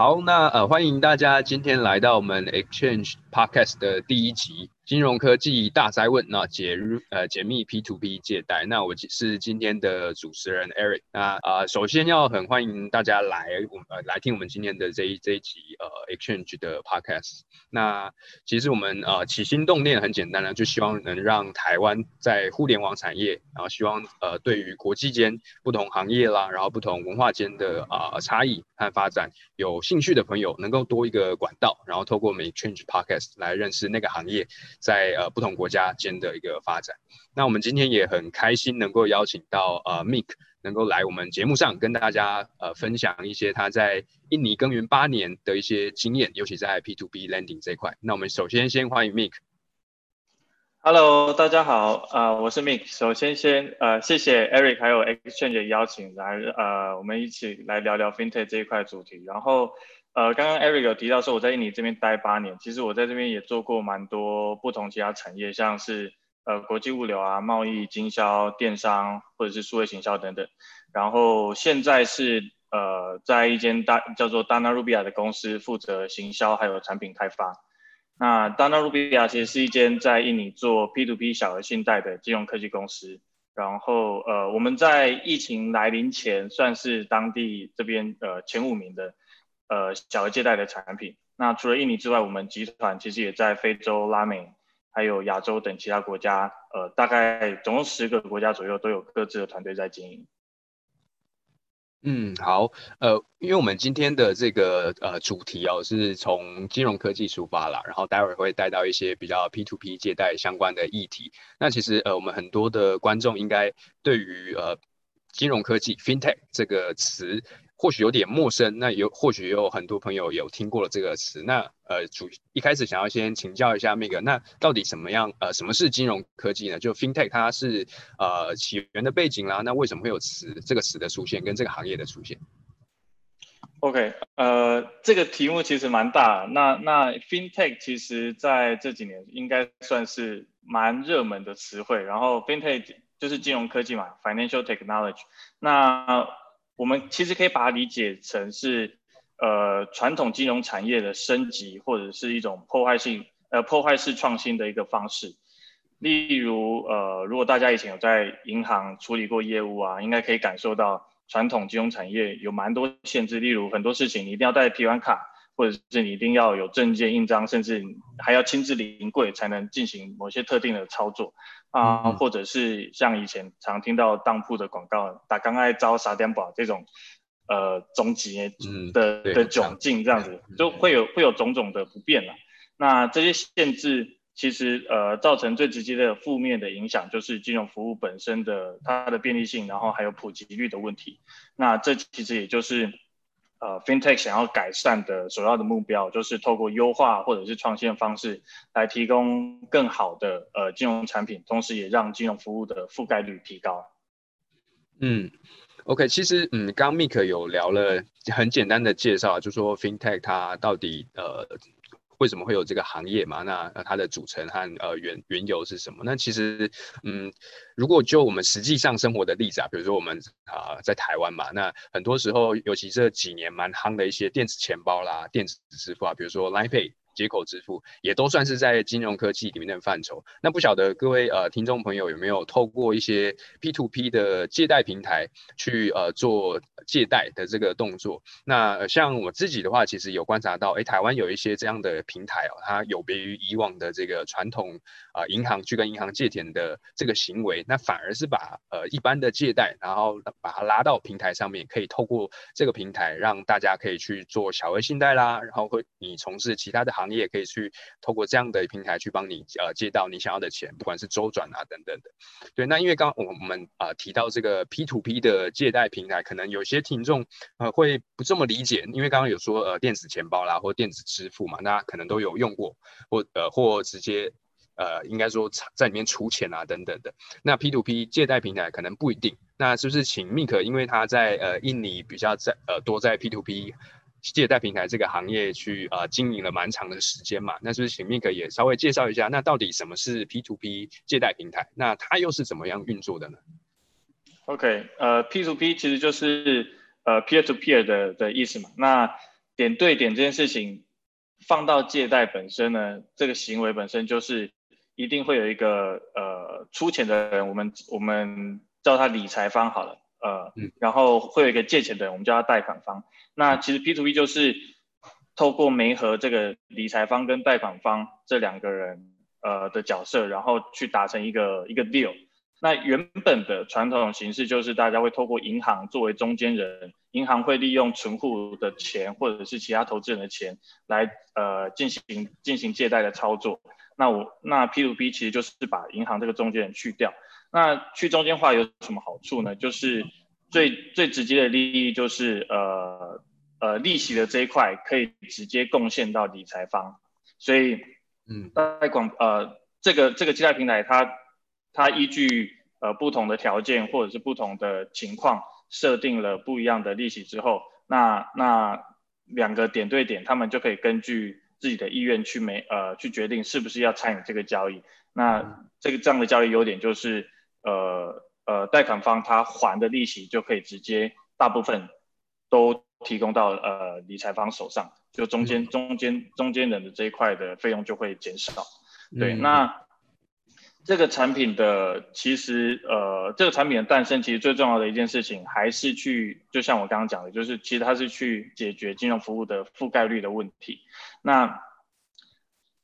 好，那呃，欢迎大家今天来到我们 Exchange Podcast 的第一集。金融科技大灾问，那解呃解密 P to P 借贷，那我是今天的主持人 Eric。那啊，首先要很欢迎大家来我呃来听我们今天的这一这一集呃 Exchange 的 Podcast。那其实我们呃起心动念很简单呢，就希望能让台湾在互联网产业，然后希望呃对于国际间不同行业啦，然后不同文化间的啊差异和发展有兴趣的朋友，能够多一个管道，然后透过我们 Exchange Podcast 来认识那个行业。在呃不同国家间的一个发展，那我们今天也很开心能够邀请到呃 Mike 能够来我们节目上跟大家呃分享一些他在印尼耕耘八年的一些经验，尤其在 P to P lending 这一块。那我们首先先欢迎 Mik。Hello，大家好，啊我是 Mike。首先先呃谢谢 Eric 还有 Exchange 的邀请来呃我们一起来聊聊 FinTech 这一块主题，然后。呃，刚刚 Eric 有提到说我在印尼这边待八年，其实我在这边也做过蛮多不同其他产业，像是呃国际物流啊、贸易、经销、电商或者是数位行销等等。然后现在是呃在一间大叫做 Dana Rubia 的公司负责行销还有产品开发。那 Dana Rubia 其实是一间在印尼做 P2P 小额信贷的金融科技公司。然后呃我们在疫情来临前算是当地这边呃前五名的。呃，小额借贷的产品。那除了印尼之外，我们集团其实也在非洲、拉美，还有亚洲等其他国家，呃，大概总共十个国家左右都有各自的团队在经营。嗯，好，呃，因为我们今天的这个呃主题哦，是从金融科技出发啦，然后待会儿会带到一些比较 P to P 借贷相关的议题。那其实呃，我们很多的观众应该对于呃金融科技 FinTech 这个词。或许有点陌生，那有或许有很多朋友有听过了这个词。那呃，主一开始想要先请教一下那个，那到底什么样呃，什么是金融科技呢？就 FinTech 它是呃起源的背景啦，那为什么会有词这个词的出现跟这个行业的出现？OK，呃，这个题目其实蛮大。那那 FinTech 其实在这几年应该算是蛮热门的词汇。然后 FinTech 就是金融科技嘛，Financial Technology。那我们其实可以把它理解成是，呃，传统金融产业的升级，或者是一种破坏性，呃，破坏式创新的一个方式。例如，呃，如果大家以前有在银行处理过业务啊，应该可以感受到传统金融产业有蛮多限制，例如很多事情你一定要带提款卡，或者是你一定要有证件印章，甚至还要亲自临柜才能进行某些特定的操作。啊，或者是像以前常听到当铺的广告，打刚爱招傻点宝这种，呃，终极的的窘境这样子，就会有会有种种的不便了。那这些限制其实呃造成最直接的负面的影响，就是金融服务本身的它的便利性，然后还有普及率的问题。那这其实也就是。呃，FinTech 想要改善的首要的目标，就是透过优化或者是创新的方式，来提供更好的呃金融产品，同时也让金融服务的覆盖率提高。嗯，OK，其实嗯，刚 Mike 有聊了很简单的介绍，就说 FinTech 它到底呃。为什么会有这个行业嘛？那它的组成和呃原原由是什么？那其实，嗯，如果就我们实际上生活的例子啊，比如说我们啊在台湾嘛，那很多时候，尤其这几年蛮夯的一些电子钱包啦、电子支付啊，比如说 Line Pay。接口支付也都算是在金融科技里面的范畴。那不晓得各位呃听众朋友有没有透过一些 P to P 的借贷平台去呃做借贷的这个动作？那像我自己的话，其实有观察到，哎，台湾有一些这样的平台哦，它有别于以往的这个传统啊银行去跟银行借钱的这个行为，那反而是把呃一般的借贷，然后把它拉到平台上面，可以透过这个平台让大家可以去做小额信贷啦，然后会你从事其他的行行。你也可以去透过这样的平台去帮你呃借到你想要的钱，不管是周转啊等等的。对，那因为刚我们啊提到这个 P to P 的借贷平台，可能有些听众呃会不这么理解，因为刚刚有说呃电子钱包啦或电子支付嘛，那可能都有用过，或呃或直接呃应该说在里面储钱啊等等的。那 P to P 借贷平台可能不一定。那是不是请 Mike？因为他在呃印尼比较在呃多在 P to P。借贷平台这个行业去呃经营了蛮长的时间嘛，那是是请 Mick 也稍微介绍一下，那到底什么是 P to P 借贷平台？那它又是怎么样运作的呢？OK，呃，P to P 其实就是呃 peer to peer 的的意思嘛。那点对点这件事情放到借贷本身呢，这个行为本身就是一定会有一个呃出钱的人，我们我们叫他理财方好了，呃，然后会有一个借钱的人，我们叫他贷款方。那其实 P to P 就是透过媒合这个理财方跟贷款方这两个人呃的角色，然后去达成一个一个 deal。那原本的传统形式就是大家会透过银行作为中间人，银行会利用存户的钱或者是其他投资人的钱来呃进行进行借贷的操作。那我那 P to P 其实就是把银行这个中间人去掉。那去中间化有什么好处呢？就是最最直接的利益就是呃呃利息的这一块可以直接贡献到理财方，所以嗯贷广呃这个这个借贷平台它。它依据呃不同的条件或者是不同的情况，设定了不一样的利息之后，那那两个点对点，他们就可以根据自己的意愿去没呃去决定是不是要参与这个交易。那这个这样的交易优点就是，呃呃贷款方他还的利息就可以直接大部分都提供到呃理财方手上，就中间中间中间人的这一块的费用就会减少。对，那。这个产品的其实，呃，这个产品的诞生，其实最重要的一件事情，还是去，就像我刚刚讲的，就是其实它是去解决金融服务的覆盖率的问题。那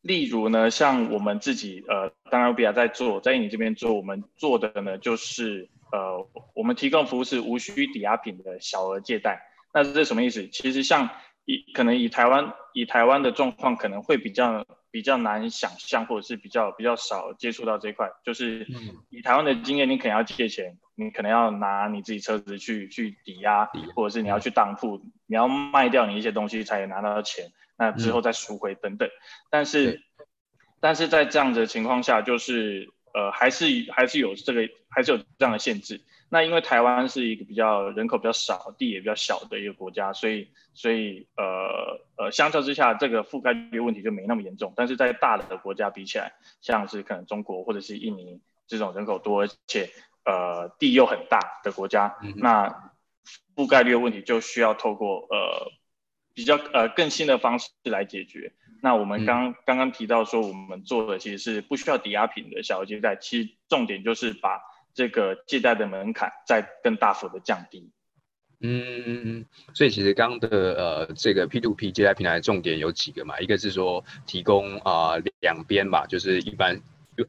例如呢，像我们自己，呃，当然比亚在做，在你这边做，我们做的呢，就是，呃，我们提供服务是无需抵押品的小额借贷。那这是什么意思？其实像以可能以台湾以台湾的状况，可能会比较。比较难想象，或者是比较比较少接触到这一块，就是以台湾的经验，你可能要借钱，你可能要拿你自己车子去去抵押，或者是你要去当铺，你要卖掉你一些东西才能拿到钱，那之后再赎回等等。但是，但是在这样的情况下，就是呃，还是还是有这个，还是有这样的限制。那因为台湾是一个比较人口比较少、地也比较小的一个国家，所以所以呃呃，相较之下，这个覆盖率问题就没那么严重。但是在大的国家比起来，像是可能中国或者是印尼这种人口多而且呃地又很大的国家，那覆盖率问题就需要透过呃比较呃更新的方式来解决。那我们刚刚刚提到说，我们做的其实是不需要抵押品的小额借贷，其实重点就是把。这个借贷的门槛再更大幅的降低。嗯嗯嗯，所以其实刚的呃这个 P to P 借贷平台重点有几个嘛？一个是说提供啊两边吧，就是一般。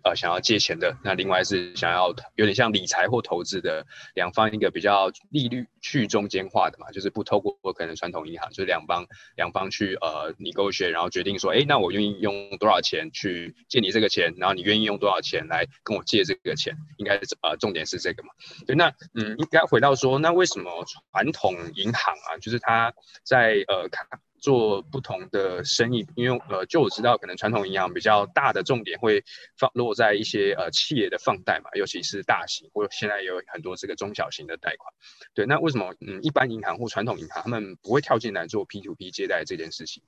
呃，想要借钱的，那另外是想要有点像理财或投资的两方，一个比较利率去中间化的嘛，就是不透过可能传统银行，就是两方两方去呃你勾选，然后决定说，哎，那我愿意用多少钱去借你这个钱，然后你愿意用多少钱来跟我借这个钱，应该是呃重点是这个嘛。对，那嗯，应该回到说，那为什么传统银行啊，就是它在呃看。做不同的生意，因为呃，就我知道，可能传统银行比较大的重点会放落在一些呃企业的放贷嘛，尤其是大型或现在有很多这个中小型的贷款。对，那为什么嗯一般银行或传统银行他们不会跳进来做 P to P 借贷这件事情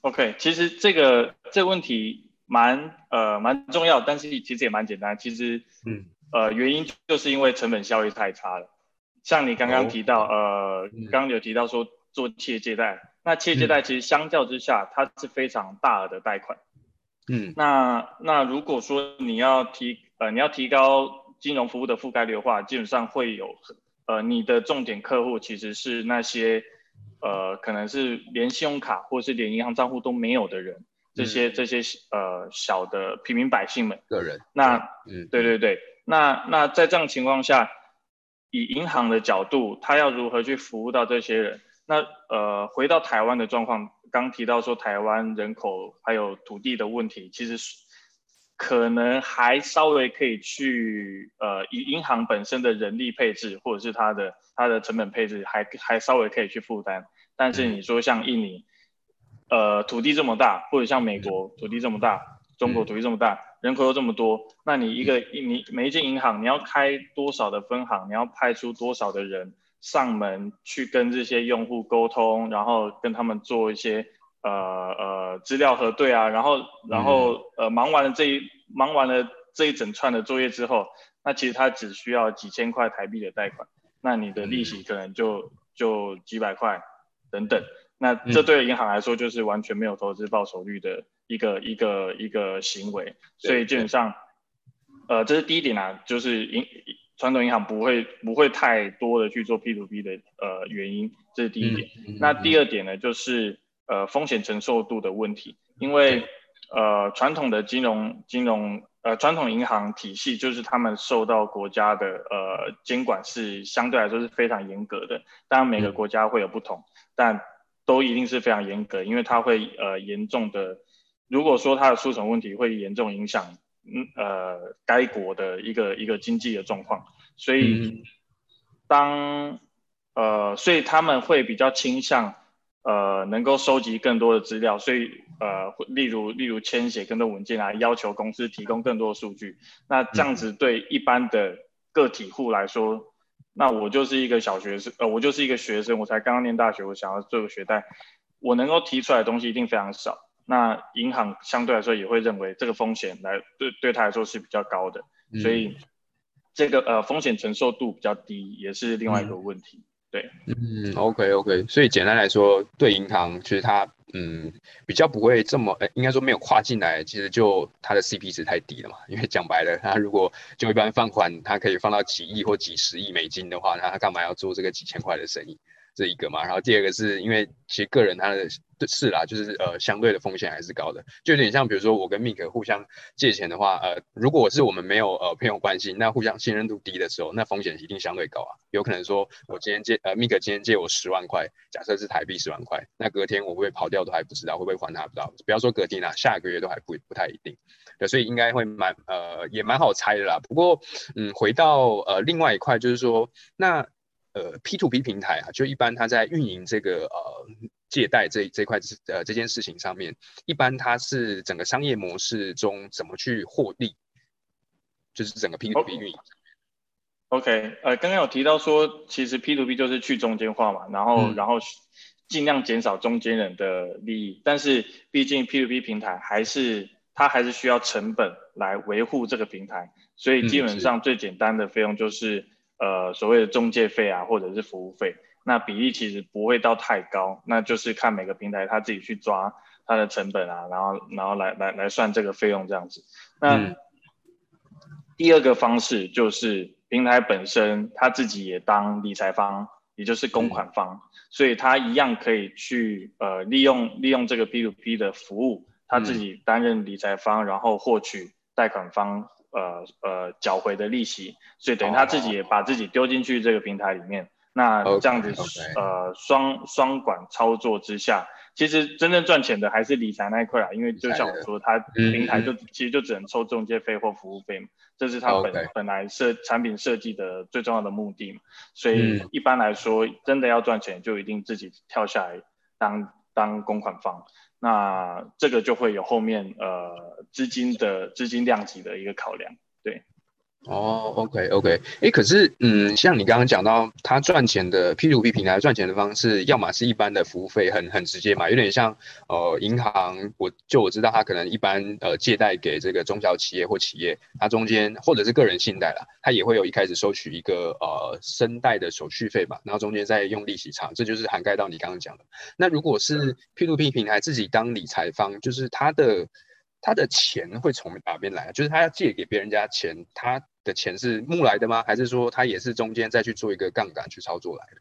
？OK，其实这个这个问题蛮呃蛮重要，但是其实也蛮简单。其实嗯呃原因就是因为成本效益太差了。像你刚刚提到呃刚刚有提到说。做企业借贷，那企业借贷其实相较之下，它是非常大额的贷款。嗯，那那如果说你要提呃你要提高金融服务的覆盖率的话，基本上会有呃你的重点客户其实是那些呃可能是连信用卡或是连银行账户都没有的人，这些这些呃小的平民百姓们个人。那嗯对对对，那那在这样情况下，以银行的角度，他要如何去服务到这些人？那呃，回到台湾的状况，刚提到说台湾人口还有土地的问题，其实可能还稍微可以去呃，以银行本身的人力配置或者是它的它的成本配置，还还稍微可以去负担。但是你说像印尼，呃，土地这么大，或者像美国土地这么大，中国土地这么大，人口又这么多，那你一个印尼每一间银行你要开多少的分行，你要派出多少的人？上门去跟这些用户沟通，然后跟他们做一些呃呃资料核对啊，然后然后呃忙完了这一忙完了这一整串的作业之后，那其实他只需要几千块台币的贷款，那你的利息可能就就几百块等等。那这对银行来说就是完全没有投资报酬率的一个一个一个行为，所以基本上，呃，这是第一点啊，就是银传统银行不会不会太多的去做 P to P 的呃原因，这是第一点。那第二点呢，就是呃风险承受度的问题，因为呃传统的金融金融呃传统银行体系就是他们受到国家的呃监管是相对来说是非常严格的，当然每个国家会有不同，但都一定是非常严格，因为它会呃严重的，如果说它的出什么问题，会严重影响嗯呃该国的一个一个经济的状况，所以当呃所以他们会比较倾向呃能够收集更多的资料，所以呃例如例如签写更多文件来，要求公司提供更多的数据，那这样子对一般的个体户来说。那我就是一个小学生，呃，我就是一个学生，我才刚刚念大学，我想要做个学贷，我能够提出来的东西一定非常少。那银行相对来说也会认为这个风险来对对他来说是比较高的，所以这个呃风险承受度比较低，也是另外一个问题。对，嗯，OK OK，所以简单来说，对银行其实它嗯比较不会这么，哎，应该说没有跨进来，其实就它的 CP 值太低了嘛。因为讲白了，它如果就一般放款，它可以放到几亿或几十亿美金的话，那它干嘛要做这个几千块的生意？这一个嘛，然后第二个是因为其实个人他的是啦，就是呃相对的风险还是高的，就有点像比如说我跟 Mike 互相借钱的话，呃，如果是我们没有呃朋友关系，那互相信任度低的时候，那风险一定相对高啊。有可能说我今天借呃 Mike 今天借我十万块，假设是台币十万块，那隔天我会不会跑掉都还不知道，会不会还他不知道，不要说隔天啦，下个月都还不不太一定。对，所以应该会蛮呃也蛮好猜的啦。不过嗯，回到呃另外一块就是说那。呃，P to P 平台啊，就一般它在运营这个呃借贷这这块呃这件事情上面，一般它是整个商业模式中怎么去获利，就是整个 P to P 运营。OK，呃，刚刚有提到说，其实 P to P 就是去中间化嘛，然后然后尽量减少中间人的利益，但是毕竟 P to P 平台还是它还是需要成本来维护这个平台，所以基本上最简单的费用就是。呃，所谓的中介费啊，或者是服务费，那比例其实不会到太高，那就是看每个平台他自己去抓它的成本啊，然后然后来来来算这个费用这样子。那第二个方式就是平台本身他自己也当理财方，也就是公款方，所以他一样可以去呃利用利用这个 P to P 的服务，他自己担任理财方，然后获取贷款方。呃呃，缴回的利息，所以等于他自己也把自己丢进去这个平台里面，那这样子呃双双管操作之下，其实真正赚钱的还是理财那一块啊，因为就像我说，他平台就其实就只能抽中介费或服务费嘛，这是他本本来设产品设计的最重要的目的嘛，所以一般来说，真的要赚钱，就一定自己跳下来当当公款方。那这个就会有后面呃资金的资金量级的一个考量，对。哦，OK OK，哎，可是嗯，像你刚刚讲到，他赚钱的 P to P 平台赚钱的方式，要么是一般的服务费，很很直接嘛，有点像呃银行，我就我知道他可能一般呃借贷给这个中小企业或企业，它中间或者是个人信贷啦，它也会有一开始收取一个呃申贷的手续费嘛，然后中间再用利息偿，这就是涵盖到你刚刚讲的。那如果是 P to P 平台自己当理财方，就是他的。他的钱会从哪边来？就是他要借给别人家钱，他的钱是募来的吗？还是说他也是中间再去做一个杠杆去操作来的？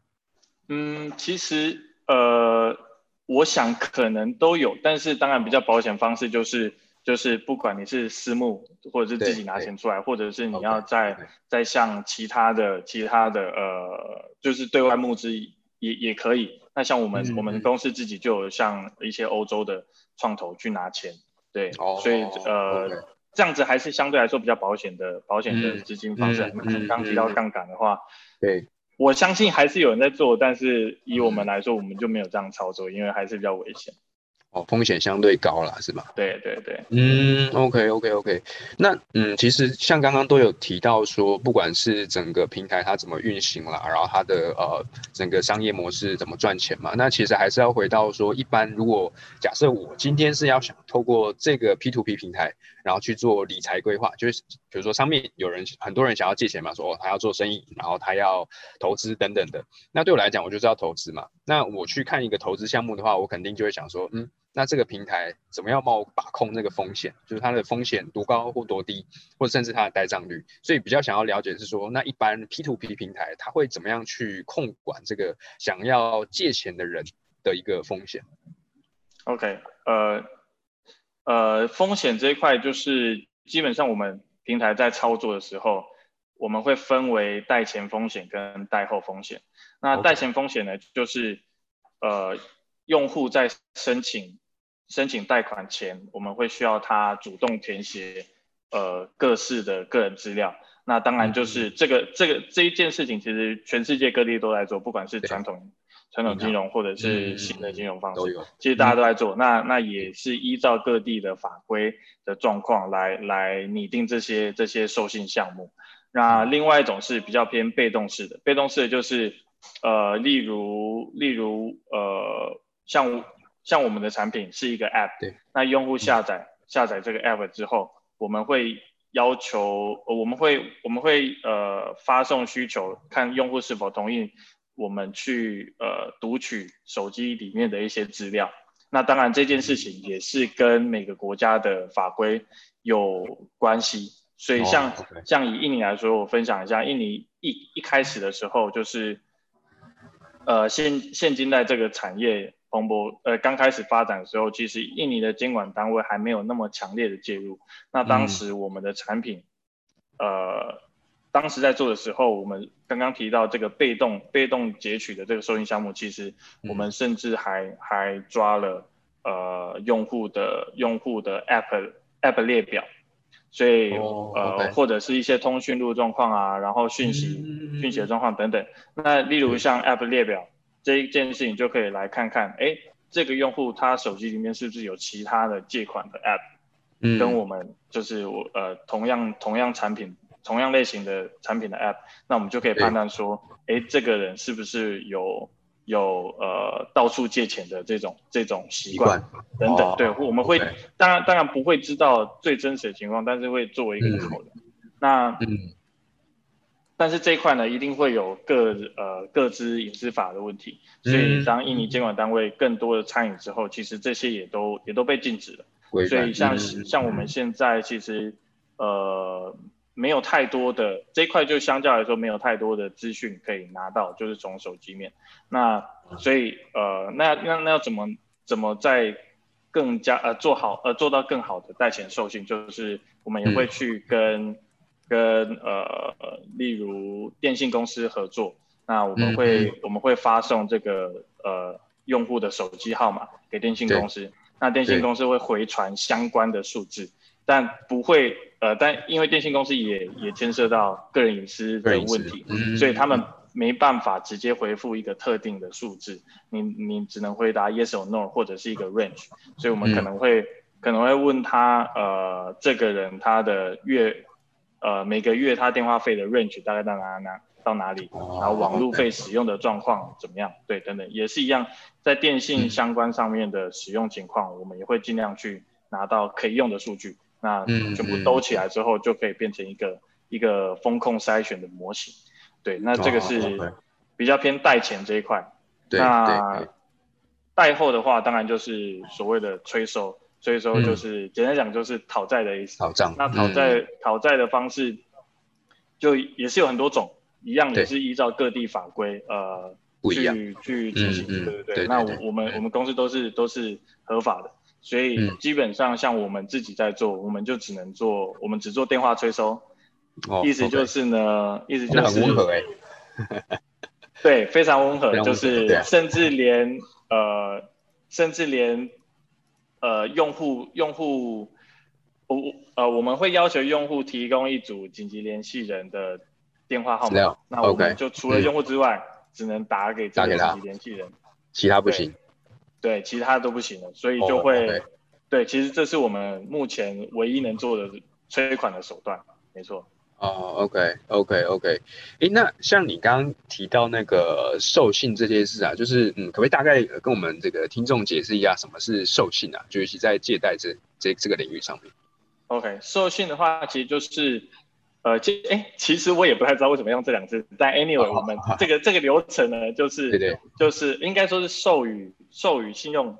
嗯，其实呃，我想可能都有，但是当然比较保险方式就是就是不管你是私募或者是自己拿钱出来，或者是你要再再向其他的其他的呃，就是对外募资也也可以。那像我们我们公司自己就有向一些欧洲的创投去拿钱。对，所以呃，这样子还是相对来说比较保险的保险的资金方式。刚提到杠杆的话，对，我相信还是有人在做，但是以我们来说，我们就没有这样操作，因为还是比较危险。哦，风险相对高了，是吗？对对对，嗯，OK OK OK，那嗯，其实像刚刚都有提到说，不管是整个平台它怎么运行啦，然后它的呃整个商业模式怎么赚钱嘛，那其实还是要回到说，一般如果假设我今天是要想透过这个 P to P 平台。然后去做理财规划，就是比如说上面有人很多人想要借钱嘛，说哦他要做生意，然后他要投资等等的。那对我来讲，我就是要投资嘛。那我去看一个投资项目的话，我肯定就会想说，嗯，那这个平台怎么样帮我把控那个风险，就是它的风险多高或多低，或者甚至它的呆账率。所以比较想要了解是说，那一般 P to P 平台它会怎么样去控管这个想要借钱的人的一个风险？OK，呃。呃，风险这一块就是基本上我们平台在操作的时候，我们会分为贷前风险跟贷后风险。那贷前风险呢，就是呃，用户在申请申请贷款前，我们会需要他主动填写呃各式的个人资料。那当然就是这个这个这一件事情，其实全世界各地都在做，不管是传统。传统金融或者是新的金融方式，其实大家都在做。那那也是依照各地的法规的状况来来拟定这些这些授信项目。那另外一种是比较偏被动式的，被动式的就是呃，例如例如呃，像像我们的产品是一个 App，对，那用户下载下载这个 App 之后，我们会要求我们会我们会呃发送需求，看用户是否同意。我们去呃读取手机里面的一些资料，那当然这件事情也是跟每个国家的法规有关系。所以像像以印尼来说，我分享一下，印尼一一开始的时候就是呃现现今在这个产业蓬勃呃刚开始发展的时候，其实印尼的监管单位还没有那么强烈的介入。那当时我们的产品呃。当时在做的时候，我们刚刚提到这个被动被动截取的这个收银项目，其实我们甚至还还抓了呃用户的用户的 app app 列表，所以呃或者是一些通讯录状况啊，然后讯息讯息的状况等等。那例如像 app 列表这一件事情，就可以来看看，哎，这个用户他手机里面是不是有其他的借款的 app，嗯，跟我们就是我呃同样同样产品。同样类型的产品的 App，那我们就可以判断说，哎，这个人是不是有有呃到处借钱的这种这种习惯等等。对，我们会当然当然不会知道最真实的情况，但是会作为一个考量。那嗯，但是这一块呢，一定会有各呃各自隐私法的问题。所以当印尼监管单位更多的参与之后，其实这些也都也都被禁止了。所以像像我们现在其实呃。没有太多的这一块，就相较来说没有太多的资讯可以拿到，就是从手机面。那所以呃，那那那要怎么怎么在更加呃做好呃做到更好的贷钱授信，就是我们也会去跟跟呃例如电信公司合作，那我们会我们会发送这个呃用户的手机号码给电信公司，那电信公司会回传相关的数字。但不会，呃，但因为电信公司也也牵涉到个人隐私的问题，所以他们没办法直接回复一个特定的数字，你你只能回答 yes or no 或者是一个 range，所以我们可能会可能会问他，呃，这个人他的月，呃，每个月他电话费的 range 大概到哪哪到哪里，然后网路费使用的状况怎么样，对，等等，也是一样，在电信相关上面的使用情况，我们也会尽量去拿到可以用的数据。那全部兜起来之后，就可以变成一个一个风控筛选的模型。对，那这个是比较偏贷前这一块。那贷后的话，当然就是所谓的催收，催收就是简单讲就是讨债的意思。讨账。那讨债讨债的方式，就也是有很多种，一样也是依照各地法规呃去去进行。对对对。那我我们我们公司都是都是合法的。所以基本上像我们自己在做，我们就只能做，我们只做电话催收，意思就是呢，意思就是很温和哎，对，非常温和，就是甚至连呃，甚至连呃用户用户，我呃我们会要求用户提供一组紧急联系人的电话号码，那我们就除了用户之外，只能打给这个紧急联系人，其他不行。对，其他都不行了，所以就会，对，其实这是我们目前唯一能做的催款的手段，没错。哦，OK，OK，OK，哎，那像你刚刚提到那个授信这件事啊，就是嗯，可不可以大概跟我们这个听众解释一下什么是授信啊？就尤其在借贷这这这个领域上面。OK，授信的话，其实就是，呃，其哎，其实我也不太知道为什么用这两个字，但 anyway，我们这个这个流程呢，就是对对，就是应该说是授予授予信用，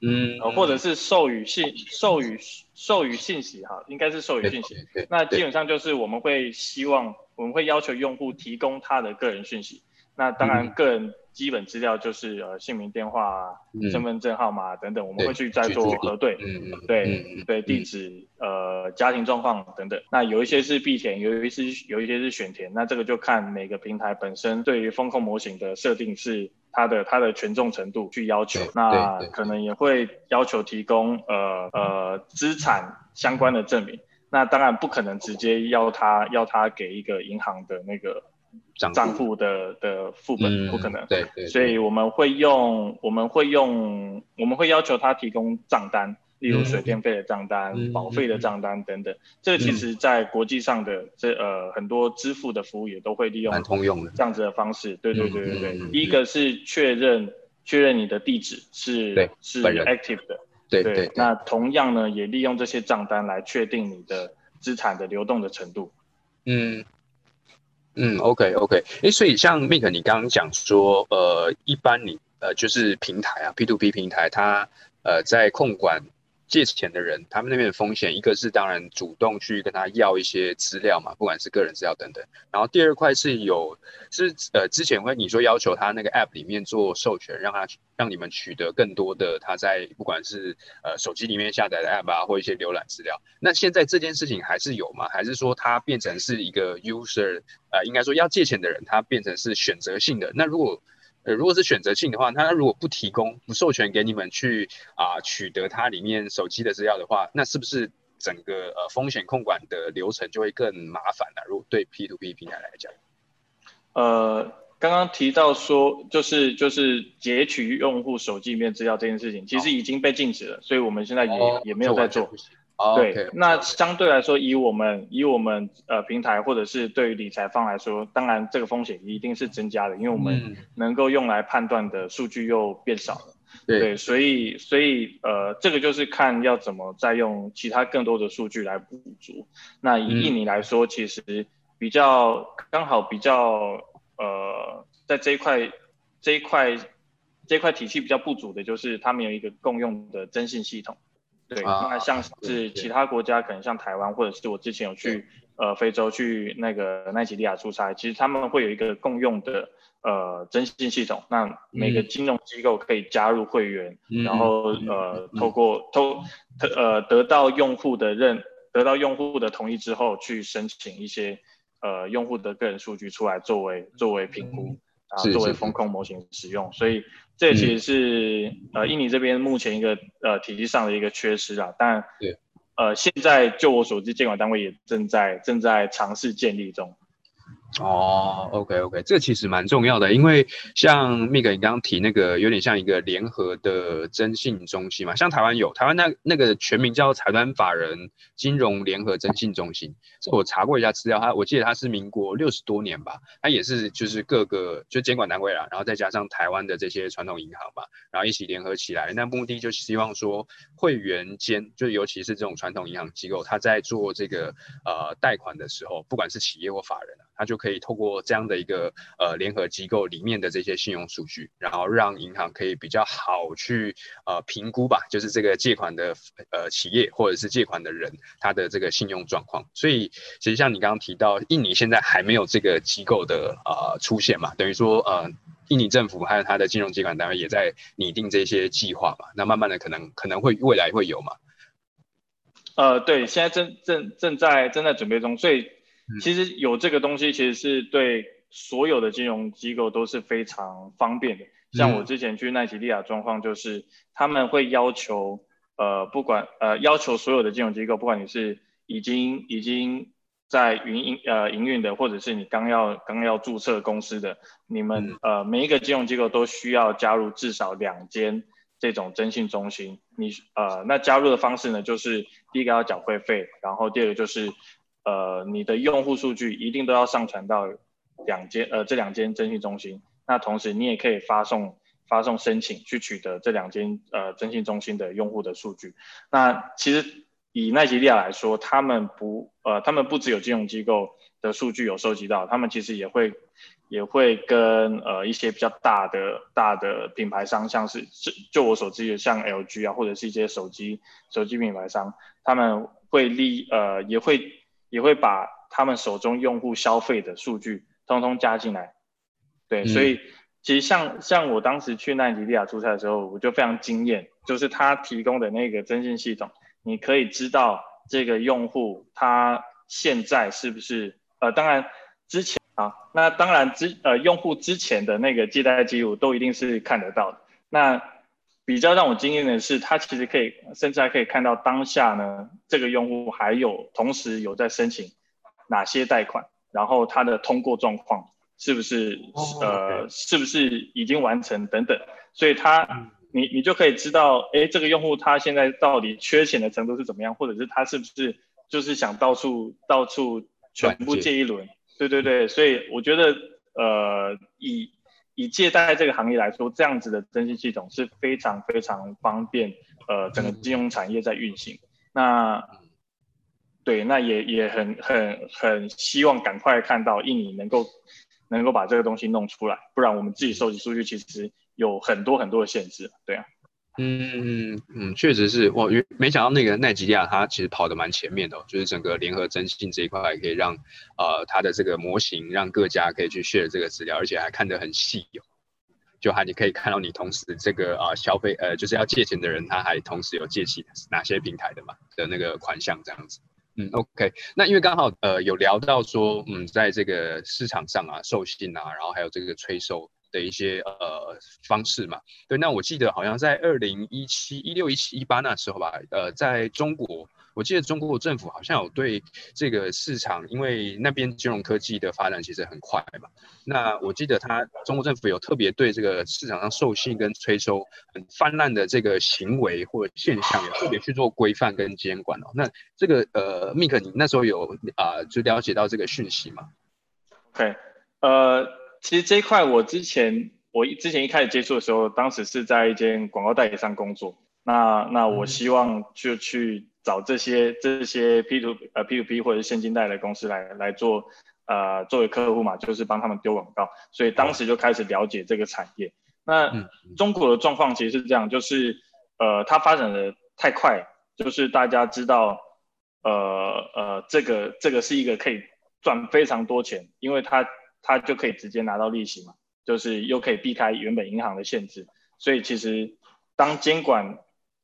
嗯，或者是授予信授予授予信息哈，应该是授予信息。那基本上就是我们会希望，我们会要求用户提供他的个人讯息。那当然，个人基本资料就是呃姓名、电话、身份证号码等等，我们会去再做核对。嗯嗯，对对，地址、呃家庭状况等等。那有一些是必填，有一些有一些是选填。那这个就看每个平台本身对于风控模型的设定是它的它的权重程度去要求。那可能也会要求提供呃呃资产相关的证明。那当然不可能直接要他要他给一个银行的那个。账户的的副本不可能，对对，所以我们会用我们会用我们会要求他提供账单，例如水电费的账单、保费的账单等等。这个其实在国际上的这呃很多支付的服务也都会利用通用的。这样子的方式。对对对对对，第一个是确认确认你的地址是是 active 的，对对。那同样呢，也利用这些账单来确定你的资产的流动的程度。嗯。嗯，OK OK，诶，所以像 Mike，你刚刚讲说，呃，一般你呃就是平台啊，P to P 平台，它呃在控管。借钱的人，他们那边的风险，一个是当然主动去跟他要一些资料嘛，不管是个人资料等等。然后第二块是有是呃之前会你说要求他那个 App 里面做授权，让他让你们取得更多的他在不管是呃手机里面下载的 App 啊，或一些浏览资料。那现在这件事情还是有吗？还是说它变成是一个 User 呃应该说要借钱的人，他变成是选择性的？那如果呃，如果是选择性的话，他如果不提供、不授权给你们去啊取得它里面手机的资料的话，那是不是整个呃风险控管的流程就会更麻烦了？如果对 P to P 平台来讲，呃，刚刚提到说就是就是截取用户手机里面资料这件事情，其实已经被禁止了，所以我们现在也也没有在做。对，那相对来说，以我们以我们呃平台或者是对于理财方来说，当然这个风险一定是增加的，因为我们能够用来判断的数据又变少了。对，所以所以呃，这个就是看要怎么再用其他更多的数据来补足。那以印尼来说，其实比较刚好比较呃，在这一块这一块这一块体系比较不足的，就是他们有一个共用的征信系统。对，那像是其他国家，可能像台湾，或者是我之前有去呃非洲去那个奈及利亚出差，其实他们会有一个共用的呃征信系统，那每个金融机构可以加入会员，然后呃透过透呃得到用户的认，得到用户的同意之后，去申请一些呃用户的个人数据出来作为作为评估，啊作为风控模型使用，所以。这其实是呃印尼这边目前一个呃体系上的一个缺失啊，但呃现在就我所知，监管单位也正在正在尝试建立中。哦，OK OK，这其实蛮重要的，因为像 Mig 你刚刚提那个有点像一个联合的征信中心嘛，像台湾有台湾那那个全名叫财团法人金融联合征信中心，这我查过一下资料，它我记得它是民国六十多年吧，它也是就是各个就监管单位啦，然后再加上台湾的这些传统银行吧，然后一起联合起来，那目的就希望说会员间，就尤其是这种传统银行机构，它在做这个呃贷款的时候，不管是企业或法人啊，它就可以透过这样的一个呃联合机构里面的这些信用数据，然后让银行可以比较好去呃评估吧，就是这个借款的呃企业或者是借款的人他的这个信用状况。所以其实像你刚刚提到，印尼现在还没有这个机构的呃出现嘛，等于说呃印尼政府还有它的金融监管单位也在拟定这些计划嘛，那慢慢的可能可能会未来会有嘛。呃，对，现在正正正在正在准备中，所以。其实有这个东西，其实是对所有的金融机构都是非常方便的。像我之前去奈及利亚状况，就是他们会要求，呃，不管呃要求所有的金融机构，不管你是已经已经在营营呃营运的，或者是你刚要刚要注册公司的，你们呃每一个金融机构都需要加入至少两间这种征信中心。你呃那加入的方式呢，就是第一个要缴会费，然后第二个就是。呃，你的用户数据一定都要上传到两间呃这两间征信中心。那同时你也可以发送发送申请去取得这两间呃征信中心的用户的数据。那其实以奈及利亚来说，他们不呃，他们不只有金融机构的数据有收集到，他们其实也会也会跟呃一些比较大的大的品牌商，像是就就我所知的像 LG 啊，或者是一些手机手机品牌商，他们会利呃也会也会把他们手中用户消费的数据通通加进来，对，所以。其实像像我当时去奈及利亚出差的时候，我就非常惊艳，就是他提供的那个征信系统，你可以知道这个用户他现在是不是呃，当然之前啊，那当然之呃用户之前的那个借贷记录都一定是看得到的。那比较让我惊艳的是，它其实可以甚至还可以看到当下呢，这个用户还有同时有在申请哪些贷款，然后他的通过状况。是不是呃，是不是已经完成等等，所以他你你就可以知道，哎，这个用户他现在到底缺钱的程度是怎么样，或者是他是不是就是想到处到处全部借一轮？对对对，所以我觉得呃，以以借贷这个行业来说，这样子的征信系统是非常非常方便，呃，整个金融产业在运行。那对，那也也很很很希望赶快看到印尼能够。能够把这个东西弄出来，不然我们自己收集数据其实有很多很多的限制。对啊，嗯嗯，确实是我没想到那个奈吉利亚它其实跑得蛮前面的，就是整个联合征信这一块可以让呃它的这个模型让各家可以去 share 这个资料，而且还看得很细哦。就还你可以看到你同时这个啊消费呃就是要借钱的人他还同时有借起哪些平台的嘛的那个款项这样子。嗯，OK，那因为刚好呃有聊到说，嗯，在这个市场上啊，授信啊，然后还有这个催收的一些呃方式嘛，对，那我记得好像在二零一七、一六、一七、一八那时候吧，呃，在中国。我记得中国政府好像有对这个市场，因为那边金融科技的发展其实很快嘛。那我记得他中国政府有特别对这个市场上授信跟催收很泛滥的这个行为或者现象，有特别去做规范跟监管哦。那这个呃，Mike，你那时候有啊，就了解到这个讯息吗？OK，呃，其实这一块我之前我之前一开始接触的时候，当时是在一间广告代理商工作。那那我希望就去。找这些这些 P to 呃 P to P 或者现金贷的公司来来做呃作为客户嘛，就是帮他们丢广告，所以当时就开始了解这个产业。那中国的状况其实是这样，就是呃它发展的太快，就是大家知道呃呃这个这个是一个可以赚非常多钱，因为它它就可以直接拿到利息嘛，就是又可以避开原本银行的限制，所以其实当监管。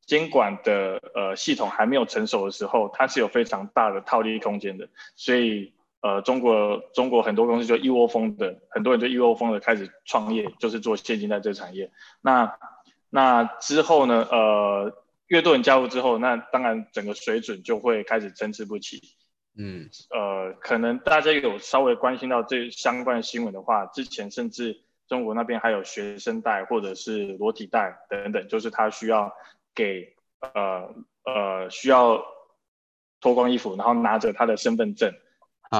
监管的呃系统还没有成熟的时候，它是有非常大的套利空间的。所以呃，中国中国很多公司就一窝蜂的，很多人就一窝蜂的开始创业，就是做现金贷这个产业。那那之后呢？呃，越多人加入之后，那当然整个水准就会开始参差不齐。嗯，呃，可能大家有稍微关心到这相关的新闻的话，之前甚至中国那边还有学生贷或者是裸体贷等等，就是他需要。给呃呃需要脱光衣服，然后拿着他的身份证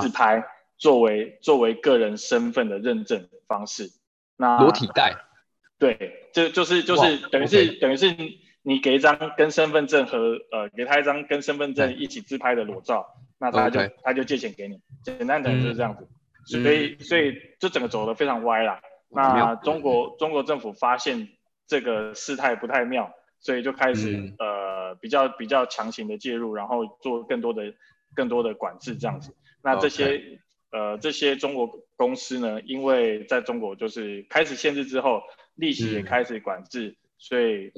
自拍，作为作为个人身份的认证方式。那裸体贷，对，这就是就是等于是等于是你给一张跟身份证和呃给他一张跟身份证一起自拍的裸照，那他就他就借钱给你。简单讲就是这样子，所以所以这整个走的非常歪啦。那中国中国政府发现这个事态不太妙。所以就开始呃比较比较强行的介入，然后做更多的更多的管制这样子。那这些呃这些中国公司呢，因为在中国就是开始限制之后，利息也开始管制，所以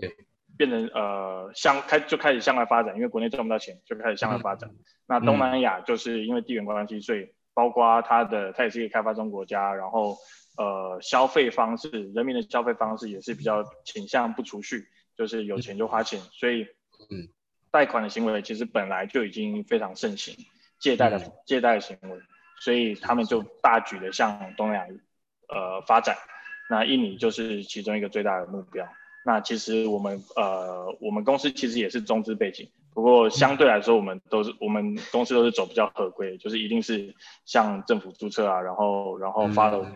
变成呃向开就开始向外发展，因为国内赚不到钱，就开始向外发展。那东南亚就是因为地缘关系，所以包括它的它也是一个开发中国家，然后呃消费方式，人民的消费方式也是比较倾向不储蓄。就是有钱就花钱，所以，嗯，贷款的行为其实本来就已经非常盛行，借贷的借贷的行为，所以他们就大举的向东南亚呃发展，那印尼就是其中一个最大的目标。那其实我们呃我们公司其实也是中资背景，不过相对来说我们都是我们公司都是走比较合规，就是一定是向政府注册啊，然后然后发了。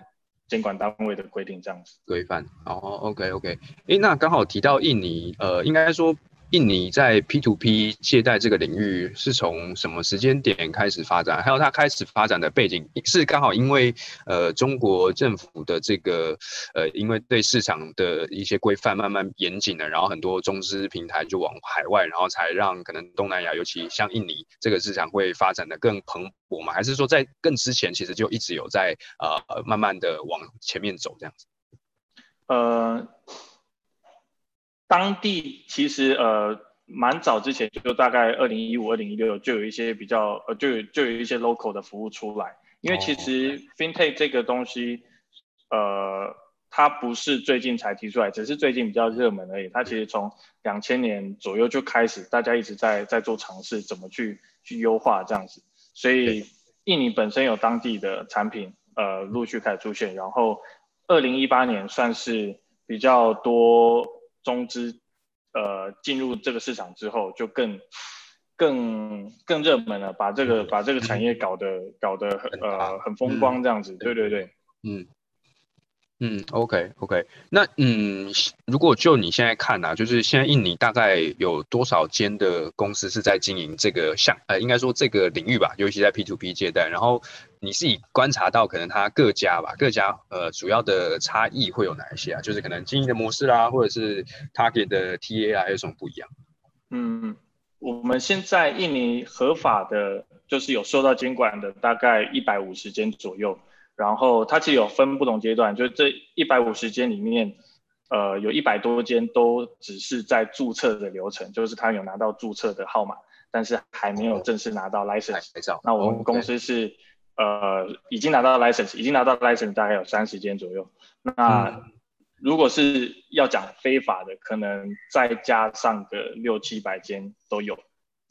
监管单位的规定这样子。规范。哦，OK OK，哎，那刚好提到印尼，呃，应该说印尼在 P to P 借贷这个领域是从什么时间点开始发展？还有它开始发展的背景是刚好因为呃中国政府的这个呃因为对市场的一些规范慢慢严谨了，然后很多中资平台就往海外，然后才让可能东南亚，尤其像印尼这个市场会发展的更蓬勃嘛？还是说在更之前其实就一直有在呃慢慢的往前面走这样子？呃。当地其实呃蛮早之前就大概二零一五二零一六就有一些比较呃就有就有一些 local 的服务出来，因为其实 fintech 这个东西呃它不是最近才提出来，只是最近比较热门而已。它其实从两千年左右就开始，大家一直在在做尝试，怎么去去优化这样子。所以印尼本身有当地的产品呃陆续开始出现，然后二零一八年算是比较多。中资呃进入这个市场之后，就更更更热门了，把这个把这个产业搞得搞得很呃很风光这样子，对对对，嗯。嗯，OK OK，那嗯，如果就你现在看呐，就是现在印尼大概有多少间的公司是在经营这个项，呃，应该说这个领域吧，尤其在 P2P 借贷，然后你是以观察到可能它各家吧，各家呃主要的差异会有哪一些啊？就是可能经营的模式啦，或者是 Target 的 TA 啊，有什么不一样？嗯，我们现在印尼合法的，就是有受到监管的，大概一百五十间左右。然后它其实有分不同阶段，就是这一百五十间里面，呃，有一百多间都只是在注册的流程，就是他有拿到注册的号码，但是还没有正式拿到 license。那我们公司是呃已经拿到 license，已经拿到 license 大概有三十间左右。那如果是要讲非法的，可能再加上个六七百间都有。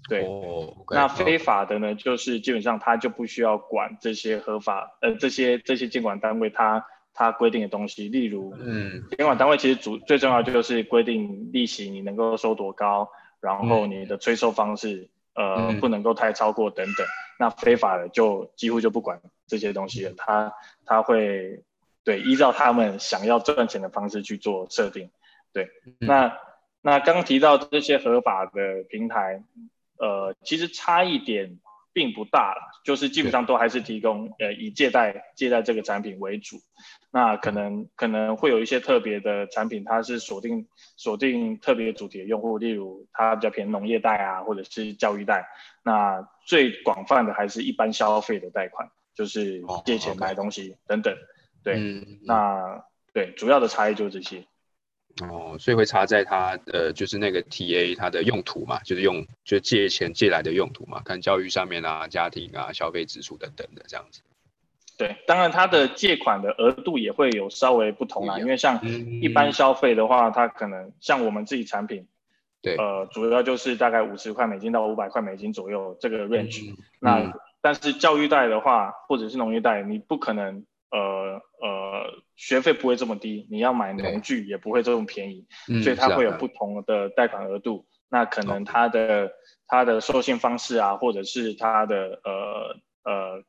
对，那非法的呢，就是基本上他就不需要管这些合法，呃，这些这些监管单位他他规定的东西，例如，嗯，监管单位其实主最重要就是规定利息你能够收多高，然后你的催收方式，呃，不能够太超过等等。那非法的就几乎就不管这些东西了，他他会对依照他们想要赚钱的方式去做设定。对，那那刚提到这些合法的平台。呃，其实差异点并不大了，就是基本上都还是提供呃以借贷借贷这个产品为主。那可能可能会有一些特别的产品，它是锁定锁定特别主题的用户，例如它比较偏农业贷啊，或者是教育贷。那最广泛的还是一般消费的贷款，就是借钱买东西等等。对，那对主要的差异就是这些。哦，所以会差在它呃，就是那个 T A 它的用途嘛，就是用就借钱借来的用途嘛，看教育上面啊、家庭啊、消费支出等等的这样子。对，当然它的借款的额度也会有稍微不同啦，因为像一般消费的话，它可能像我们自己产品，对，呃，主要就是大概五十块美金到五百块美金左右这个 range。那但是教育贷的话，或者是农业贷，你不可能。呃呃，学费不会这么低，你要买农具也不会这么便宜，所以它会有不同的贷款额度。那可能它的它的授信方式啊，或者是它的呃呃，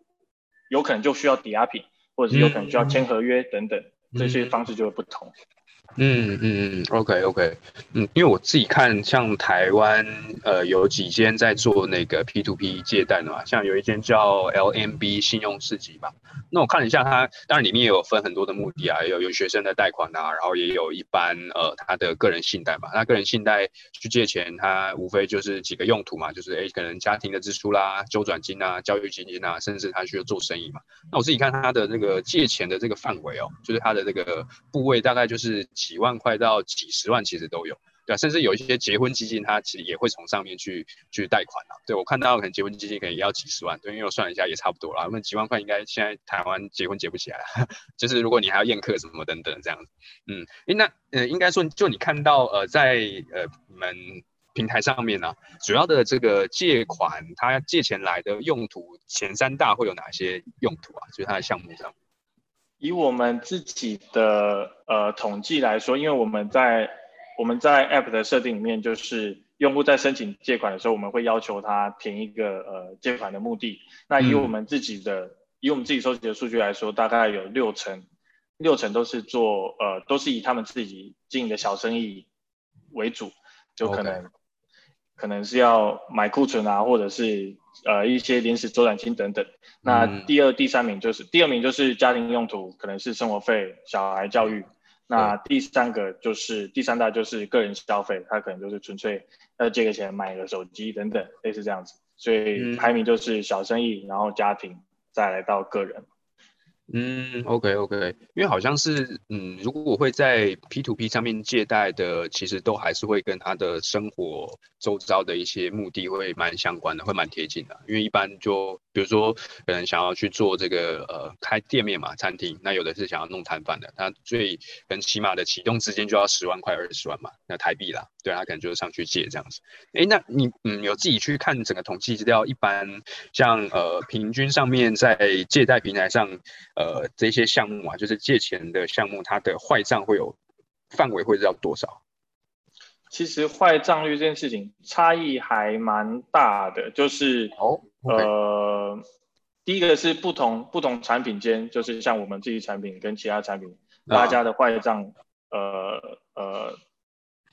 有可能就需要抵押品，或者是有可能需要签合约等等，这些方式就会不同。嗯嗯嗯，OK OK，嗯，因为我自己看，像台湾呃有几间在做那个 P to P 借贷的嘛，像有一间叫 LMB 信用市集吧。那我看了一下，它当然里面也有分很多的目的啊，有有学生的贷款啊，然后也有一般呃他的个人信贷嘛。那个人信贷去借钱，它无非就是几个用途嘛，就是诶可能家庭的支出啦、周转金啊、教育基金啊，甚至他需要做生意嘛。那我自己看他的那个借钱的这个范围哦，就是他的这个部位大概就是几万块到几十万，其实都有。对啊，甚至有一些结婚基金，它其实也会从上面去去贷款啊。对我看到可能结婚基金可能也要几十万，对，因为我算一下也差不多啦。那几万块应该现在台湾结婚结不起来，就是如果你还要宴客什么等等这样子。嗯，诶，那呃应该说就你看到呃在呃你们平台上面呢，主要的这个借款，它借钱来的用途前三大会有哪些用途啊？就是它的项目上。以我们自己的呃统计来说，因为我们在我们在 App 的设定里面，就是用户在申请借款的时候，我们会要求他填一个呃借款的目的。那以我们自己的，以我们自己收集的数据来说，大概有六成，六成都是做呃都是以他们自己经营的小生意为主，就可能可能是要买库存啊，或者是呃一些临时周转金等等。那第二、第三名就是第二名就是家庭用途，可能是生活费、小孩教育。那第三个就是第三大就是个人消费，他可能就是纯粹要借个钱买个手机等等，类似这样子。所以排名就是小生意，然后家庭，再来到个人。嗯，OK OK，因为好像是，嗯，如果会在 P to P 上面借贷的，其实都还是会跟他的生活周遭的一些目的会蛮相关的，会蛮贴近的。因为一般就比如说，可能想要去做这个呃开店面嘛，餐厅，那有的是想要弄摊贩的，他最跟起码的启动资金就要十万块二十万嘛，那台币啦，对他可能就是上去借这样子。哎，那你嗯有自己去看整个统计资料，一般像呃平均上面在借贷平台上。呃，这些项目啊，就是借钱的项目，它的坏账会有范围会是要多少？其实坏账率这件事情差异还蛮大的，就是哦，呃，第一个是不同不同产品间，就是像我们自己产品跟其他产品，大家的坏账，呃呃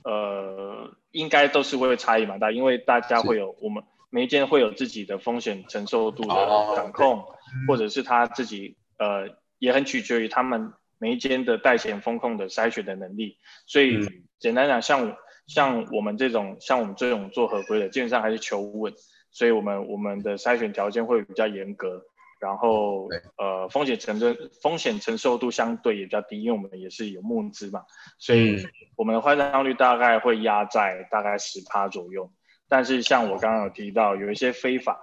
呃，应该都是会差异蛮大，因为大家会有我们每一间会有自己的风险承受度的掌控，或者是他自己。呃，也很取决于他们每一间的贷前风控的筛选的能力，所以简单讲，像像我们这种像我们这种做合规的，基本上还是求稳，所以我们我们的筛选条件会比较严格，然后呃风险承受风险承受度相对也比较低，因为我们也是有募资嘛，所以我们的坏账率大概会压在大概十趴左右，但是像我刚刚有提到有一些非法，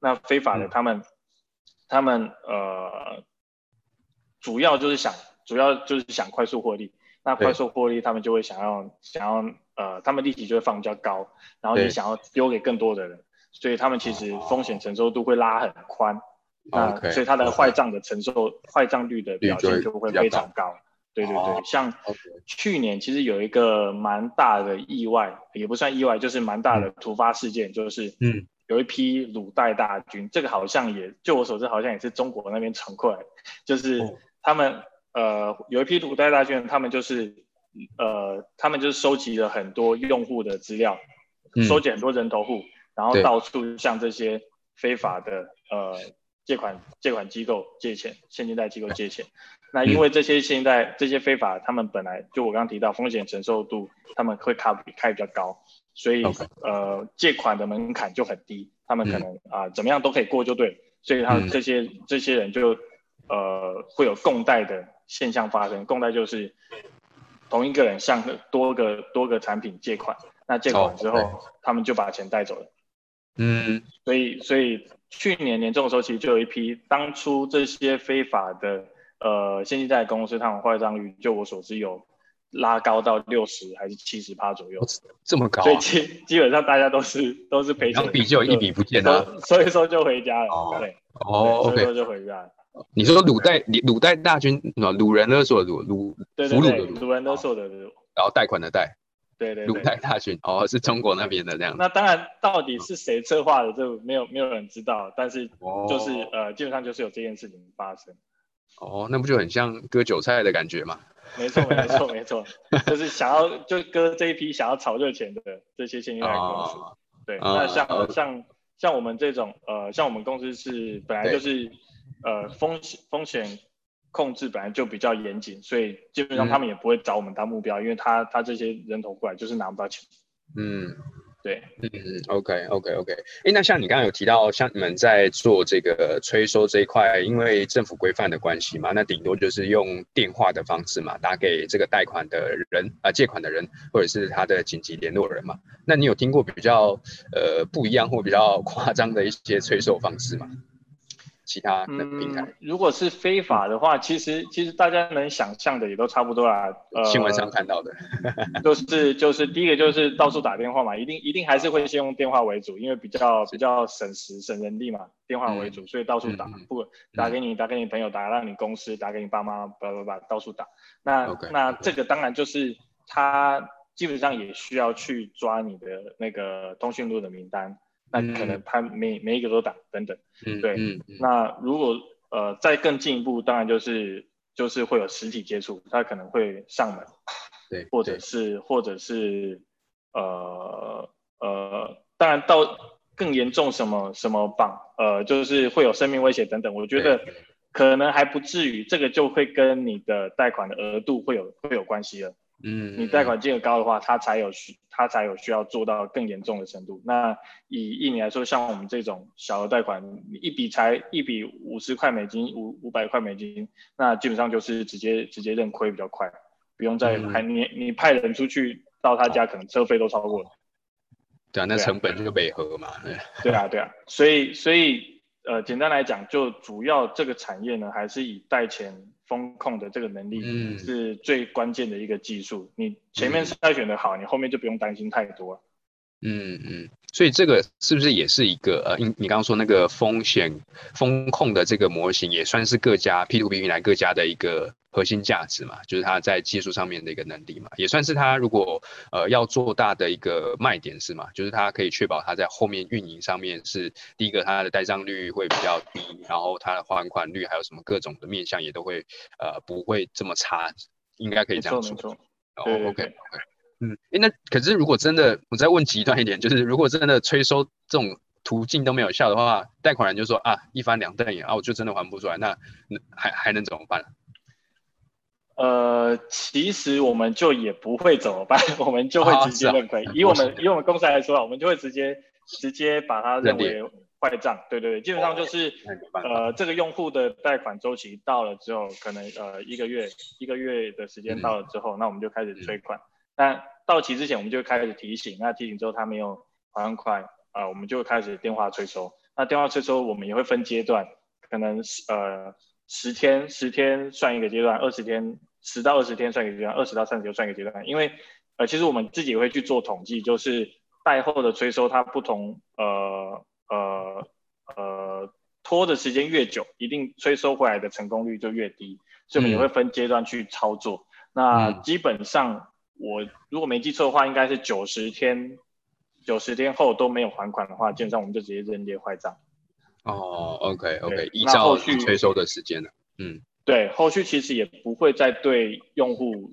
那非法的他们他们呃。主要就是想，主要就是想快速获利。那快速获利，他们就会想要想要呃，他们利息就会放比较高，然后你想要丢给更多的人，所以他们其实风险承受度会拉很宽。那所以它的坏账的承受坏账率的表现就会非常高。对对对，像去年其实有一个蛮大的意外，也不算意外，就是蛮大的突发事件，就是嗯，有一批鲁代大军，这个好像也就我所知，好像也是中国那边传过来，就是。他们呃有一批鲁代大军，他们就是呃他们就是收集了很多用户的资料，收集很多人头户，然后到处向这些非法的呃借款借款机构借钱，现金贷机构借钱。那因为这些现金贷这些非法，他们本来就我刚刚提到风险承受度，他们会卡比开比较高，所以呃借款的门槛就很低，他们可能啊怎么样都可以过就对，所以他们这些这些人就。呃，会有共贷的现象发生。共贷就是同一个人向多个多个产品借款，那借款之后，他们就把钱带走了。嗯，所以所以去年年中的时候，其实就有一批当初这些非法的呃现金贷公司，他们坏账率，就我所知有拉高到六十还是七十趴左右，这么高。所以基基本上大家都是都是赔钱，一笔就一笔不见了，所以说就回家了。对，哦所以说就回家了。你说鲁代鲁代大军，鲁人勒索的鲁鲁俘虏的鲁，鲁人勒索的鲁，然后贷款的贷，对对，鲁代大军哦，是中国那边的这样。那当然，到底是谁策划的，这没有没有人知道，但是就是呃，基本上就是有这件事情发生。哦，那不就很像割韭菜的感觉吗？没错没错没错，就是想要就割这一批想要炒热钱的这些现金贷公司。对，那像像像我们这种呃，像我们公司是本来就是。呃，风险风险控制本来就比较严谨，所以基本上他们也不会找我们当目标，因为他他这些人头过来就是拿不到钱。嗯，对，嗯嗯，OK OK OK。哎，那像你刚刚有提到，像你们在做这个催收这一块，因为政府规范的关系嘛，那顶多就是用电话的方式嘛，打给这个贷款的人啊，借款的人，或者是他的紧急联络人嘛。那你有听过比较呃不一样或比较夸张的一些催收方式吗？其他的平台，如果是非法的话，其实其实大家能想象的也都差不多啦。呃，新闻上看到的，就是就是第一个就是到处打电话嘛，一定一定还是会先用电话为主，因为比较比较省时省人力嘛，电话为主，所以到处打，不打给你，打给你朋友，打让你公司，打给你爸妈，叭叭叭到处打。那那这个当然就是他基本上也需要去抓你的那个通讯录的名单。那可能他每每一个都打等等，对，那如果呃再更进一步，当然就是就是会有实体接触，他可能会上门，对，或者是或者是呃呃，当然到更严重什么什么绑，呃，就是会有生命危险等等，我觉得可能还不至于，这个就会跟你的贷款的额度会有会有关系了。嗯，你贷款金额高的话，它才有需，它才有需要做到更严重的程度。那以印尼来说，像我们这种小额贷款，你一笔才一笔五十块美金，五五百块美金，那基本上就是直接直接认亏比较快，不用再还你你派人出去到他家，可能车费都超过了。对啊，那成本就违和嘛。对啊，对啊，所以所以呃，简单来讲，就主要这个产业呢，还是以贷前。风控的这个能力是最关键的一个技术，你前面筛选的好，你后面就不用担心太多了。嗯嗯，所以这个是不是也是一个呃，你你刚刚说那个风险风控的这个模型，也算是各家 P to P 平台各家的一个核心价值嘛？就是它在技术上面的一个能力嘛，也算是它如果呃要做大的一个卖点是吗？就是它可以确保它在后面运营上面是第一个，它的呆账率会比较低，然后它的还款率还有什么各种的面向也都会呃不会这么差，应该可以这样说。没错，哦，OK。嗯，哎，那可是如果真的，我再问极端一点，就是如果真的催收这种途径都没有效的话，贷款人就说啊，一翻两瞪眼啊，我就真的还不出来，那那还还能怎么办？呃，其实我们就也不会怎么办，我们就会直接认亏。以我们 以我们公司来说啊，我们就会直接直接把它认为坏账。对对对，基本上就是呃，这个用户的贷款周期到了之后，可能呃一个月一个月的时间到了之后，那我们就开始催款。但到期之前，我们就开始提醒。那提醒之后，他没有还款，啊，我们就开始电话催收。那电话催收，我们也会分阶段，可能呃十天，十天算一个阶段，二十天，十到二十天算一个阶段，二十到三十天算一个阶段。因为呃，其实我们自己也会去做统计，就是贷后的催收，它不同呃呃呃拖的时间越久，一定催收回来的成功率就越低。所以我们也会分阶段去操作。那基本上。我如果没记错的话，应该是九十天，九十天后都没有还款的话，基本上我们就直接认列坏账。哦，OK OK，依照催收的时间了。嗯，对，后续其实也不会再对用户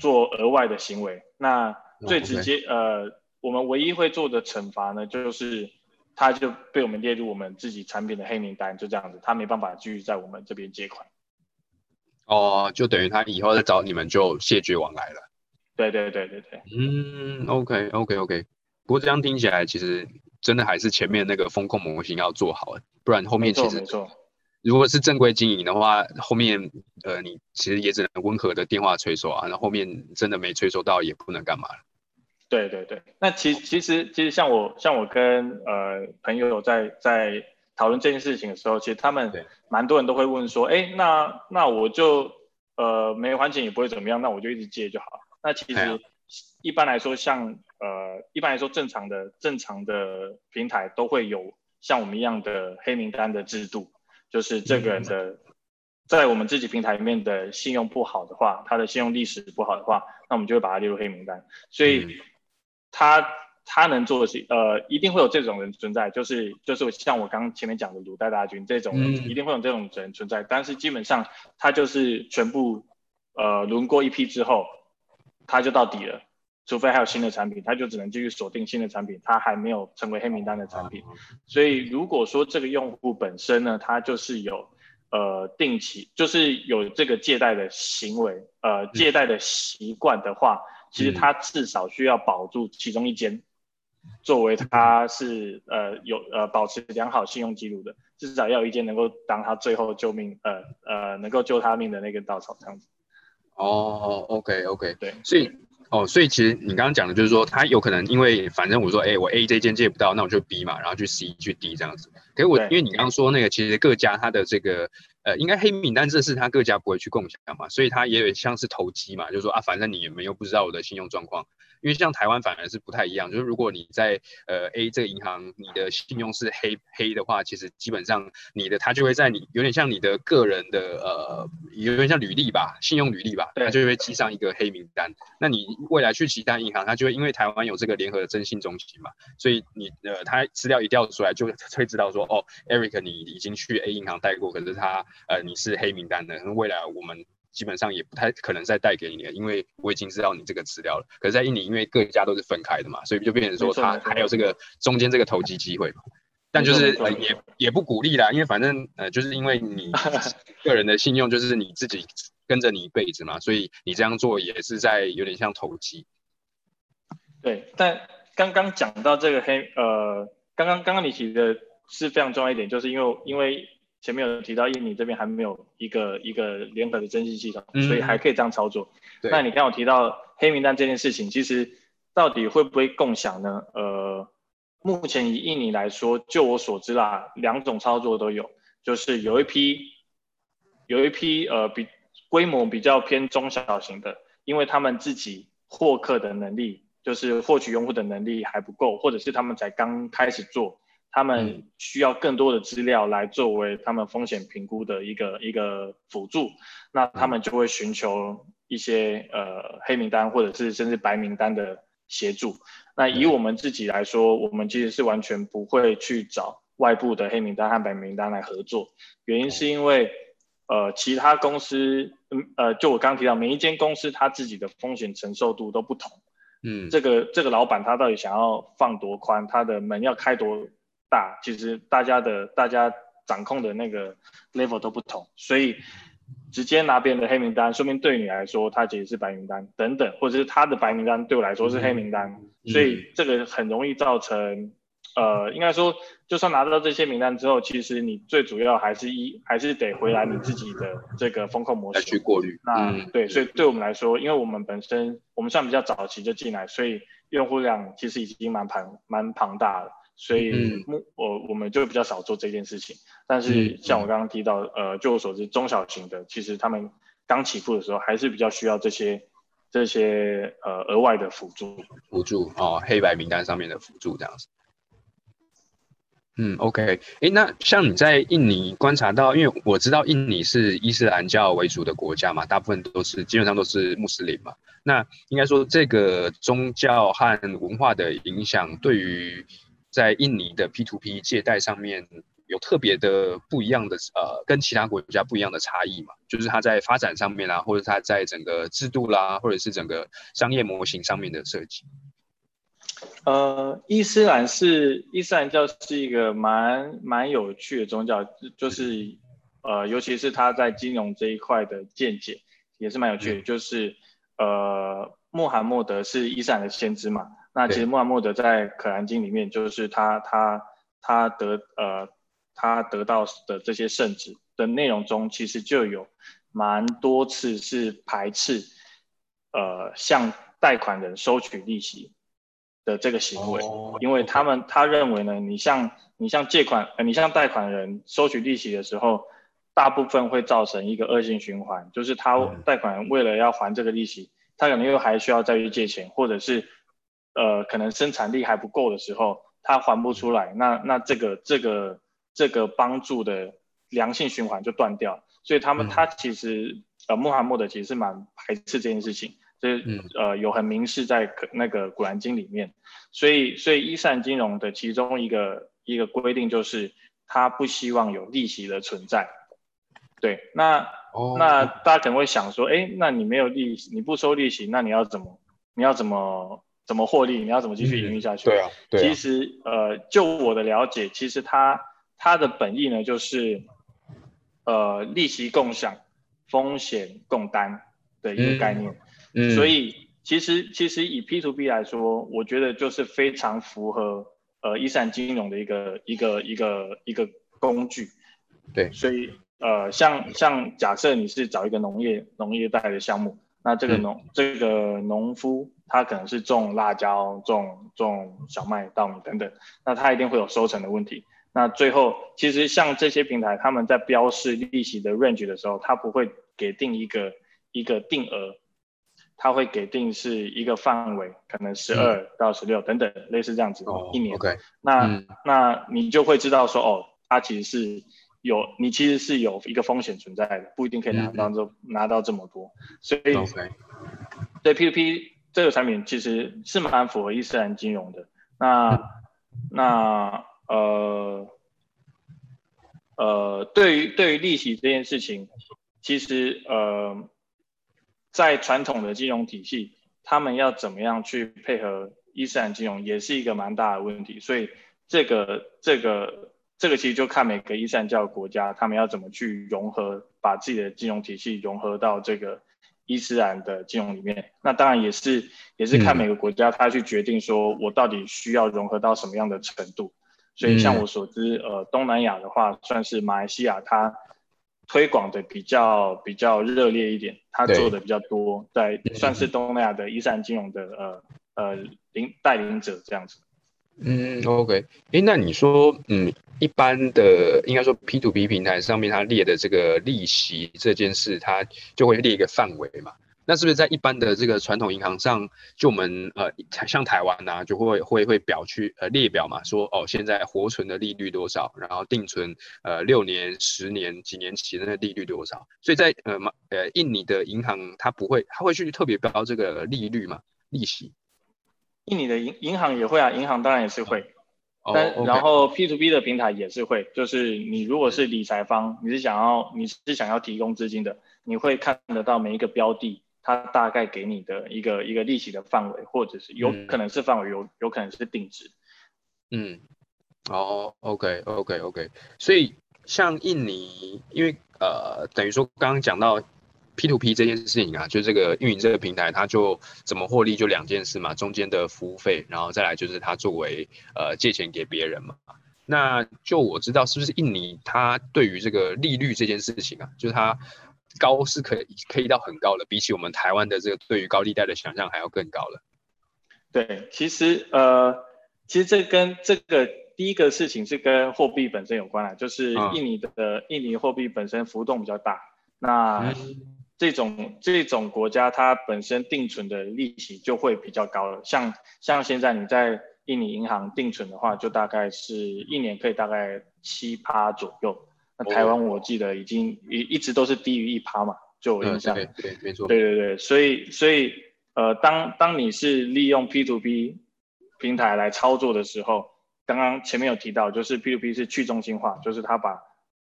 做额外的行为。那最直接呃，我们唯一会做的惩罚呢，就是他就被我们列入我们自己产品的黑名单，就这样子，他没办法继续在我们这边借款。哦，就等于他以后再找你们就谢绝往来了。对对对对对，嗯，OK OK OK，不过这样听起来，其实真的还是前面那个风控模型要做好，不然后面其实，如果是正规经营的话，后面呃你其实也只能温和的电话催收啊，那后面真的没催收到也不能干嘛了。对对对，那其其实其实像我像我跟呃朋友在在讨论这件事情的时候，其实他们蛮多人都会问说，哎，那那我就呃没还钱也不会怎么样，那我就一直借就好。那其实一般来说，像呃，一般来说正常的正常的平台都会有像我们一样的黑名单的制度，就是这个人的在我们自己平台里面的信用不好的话，他的信用历史不好的话，那我们就会把他列入黑名单。所以他他能做的是，呃，一定会有这种人存在，就是就是像我刚前面讲的鲁代大军这种人，一定会有这种人存在。但是基本上他就是全部呃轮过一批之后。它就到底了，除非还有新的产品，它就只能继续锁定新的产品，它还没有成为黑名单的产品。所以如果说这个用户本身呢，他就是有呃定期，就是有这个借贷的行为，呃借贷的习惯的话，其实他至少需要保住其中一间，作为他是呃有呃保持良好信用记录的，至少要有一间能够当他最后救命，呃呃能够救他命的那根稻草这样子。哦，OK OK，对，所以哦，所以其实你刚刚讲的就是说，他有可能因为反正我说，哎，我 A 这间借不到，那我就 B 嘛，然后去 C 去 D 这样子。可是我因为你刚刚说那个，其实各家他的这个呃，应该黑名单这是他各家不会去共享嘛，所以他也有像是投机嘛，就是说啊，反正你们又不知道我的信用状况。因为像台湾反而是不太一样，就是如果你在呃 A 这个银行，你的信用是黑黑的话，其实基本上你的他就会在你有点像你的个人的呃有点像履历吧，信用履历吧，他就会记上一个黑名单。那你未来去其他银行，他就会因为台湾有这个联合的征信中心嘛，所以你呃他资料一调出来就会知道说哦，Eric 你已经去 A 银行贷过，可是他呃你是黑名单的，未来我们。基本上也不太可能再带给你了，因为我已经知道你这个资料了。可是，在印尼，因为各家都是分开的嘛，所以就变成说他还有这个中间这个投机机会嘛。但就是呃也也不鼓励啦，因为反正呃就是因为你 个人的信用就是你自己跟着你一辈子嘛，所以你这样做也是在有点像投机。对，但刚刚讲到这个黑呃，刚刚刚刚你提的是非常重要一点，就是因为因为前面有提到印尼这边还没有一个一个联合的征信系统，所以还可以这样操作。那你看我提到黑名单这件事情，其实到底会不会共享呢？呃。目前以印尼来说，就我所知啦，两种操作都有，就是有一批，有一批呃比规模比较偏中小型的，因为他们自己获客的能力，就是获取用户的能力还不够，或者是他们才刚开始做，他们需要更多的资料来作为他们风险评估的一个一个辅助，那他们就会寻求一些呃黑名单或者是甚至白名单的协助。那以我们自己来说，我们其实是完全不会去找外部的黑名单和白名单来合作。原因是因为，呃，其他公司，嗯，呃，就我刚刚提到，每一间公司它自己的风险承受度都不同。嗯，这个这个老板他到底想要放多宽，他的门要开多大，其实大家的大家掌控的那个 level 都不同，所以。直接拿别人的黑名单，说明对你来说，他其实是白名单等等，或者是他的白名单对我来说是黑名单，所以这个很容易造成，呃，应该说，就算拿到这些名单之后，其实你最主要还是一还是得回来你自己的这个风控模式去过滤。那对，所以对我们来说，因为我们本身我们算比较早期就进来，所以用户量其实已经蛮庞蛮庞大了。所以，目我我们就比较少做这件事情。但是，像我刚刚提到，呃，据我所知，中小型的其实他们刚起步的时候，还是比较需要这些这些呃额外的辅助。辅助哦，黑白名单上面的辅助这样子。嗯，OK，哎，那像你在印尼观察到，因为我知道印尼是伊斯兰教为主的国家嘛，大部分都是基本上都是穆斯林嘛。那应该说，这个宗教和文化的影响对于在印尼的 P to P 借贷上面有特别的不一样的呃，跟其他国家不一样的差异嘛？就是它在发展上面啦，或者它在整个制度啦，或者是整个商业模型上面的设计。呃，伊斯兰是伊斯兰教是一个蛮蛮有趣的宗教，就是呃，尤其是他在金融这一块的见解也是蛮有趣的，就是呃，穆罕默德是伊斯兰的先知嘛。那其实穆罕默德在《可兰经》里面，就是他他他得呃他得到的这些圣旨的内容中，其实就有蛮多次是排斥呃向贷款人收取利息的这个行为，因为他们他认为呢，你向你向借款呃你向贷款人收取利息的时候，大部分会造成一个恶性循环，就是他贷款人为了要还这个利息，他可能又还需要再去借钱，或者是。呃，可能生产力还不够的时候，他还不出来，那那这个这个这个帮助的良性循环就断掉。所以他们他其实呃穆罕默德其实是蛮排斥这件事情，这呃有很明示在那个古兰经里面。所以所以伊斯兰金融的其中一个一个规定就是他不希望有利息的存在。对，那那大家可能会想说，哎，那你没有利息，你不收利息，那你要怎么你要怎么？怎么获利？你要怎么继续营运下去？对啊，其实呃，就我的了解，其实它它的本意呢，就是呃，利息共享、风险共担的一个概念。嗯，所以其实其实以 P to P 来说，我觉得就是非常符合呃，一散金融的一个一个一个一个工具。对，所以呃，像像假设你是找一个农业农业贷的项目，那这个农这个农夫。他可能是种辣椒、种种小麦、稻米等等，那他一定会有收成的问题。那最后，其实像这些平台，他们在标示利息的 range 的时候，他不会给定一个一个定额，他会给定是一个范围，可能十二到十六等等，类似这样子一年。那那你就会知道说，哦，它其实是有你其实是有一个风险存在的，不一定可以拿到这拿到这么多。所以，对 P2P。这个产品其实是蛮符合伊斯兰金融的。那那呃呃，对于对于利息这件事情，其实呃在传统的金融体系，他们要怎么样去配合伊斯兰金融，也是一个蛮大的问题。所以这个这个这个其实就看每个伊斯兰教国家，他们要怎么去融合，把自己的金融体系融合到这个伊斯兰的金融里面。那当然也是也是看每个国家他去决定说，我到底需要融合到什么样的程度。所以像我所知，呃，东南亚的话，算是马来西亚，它推广的比较比较热烈一点，它做的比较多，在算是东南亚的伊斯兰金融的呃呃领带领者这样子。嗯，OK，哎，那你说，嗯，一般的应该说 P to P 平台上面它列的这个利息这件事，它就会列一个范围嘛？那是不是在一般的这个传统银行上，就我们呃，像台湾呐，就会会会表去呃列表嘛，说哦，现在活存的利率多少，然后定存呃六年、十年、几年期的利率多少？所以在呃马呃印尼的银行，它不会，它会去特别标这个利率嘛，利息。印尼的银银行也会啊，银行当然也是会，但然后 P to P 的平台也是会，就是你如果是理财方，你是想要你是想要提供资金的，你会看得到每一个标的。它大概给你的一个一个利息的范围，或者是有可能是范围，有有可能是定值。嗯，哦，OK，OK，OK。所以像印尼，因为呃，等于说刚刚讲到 P to P 这件事情啊，就这个运营这个平台，它就怎么获利，就两件事嘛，中间的服务费，然后再来就是它作为呃借钱给别人嘛。那就我知道，是不是印尼它对于这个利率这件事情啊，就是它。高是可以可以到很高的，比起我们台湾的这个对于高利贷的想象还要更高了。对，其实呃，其实这跟这个第一个事情是跟货币本身有关啊，就是印尼的印尼货币本身浮动比较大，那这种这种国家它本身定存的利息就会比较高了。像像现在你在印尼银行定存的话，就大概是一年可以大概七趴左右。那台湾我记得已经一一直都是低于一趴嘛，就我印象。对对，没错。对对对，所以所以呃，当当你是利用 P to P 平台来操作的时候，刚刚前面有提到，就是 P to P 是去中心化，就是它把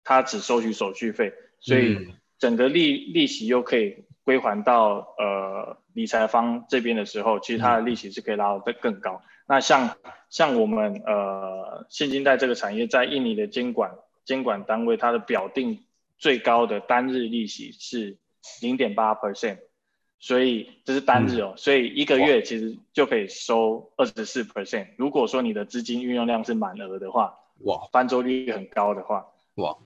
它只收取手续费，所以整个利利息又可以归还到呃理财方这边的时候，其实它的利息是可以拉得更高。那像像我们呃现金贷这个产业在印尼的监管。监管单位它的表定最高的单日利息是零点八 percent，所以这是单日哦，所以一个月其实就可以收二十四 percent。如果说你的资金运用量是满额的话，哇，翻周率很高的话，哇，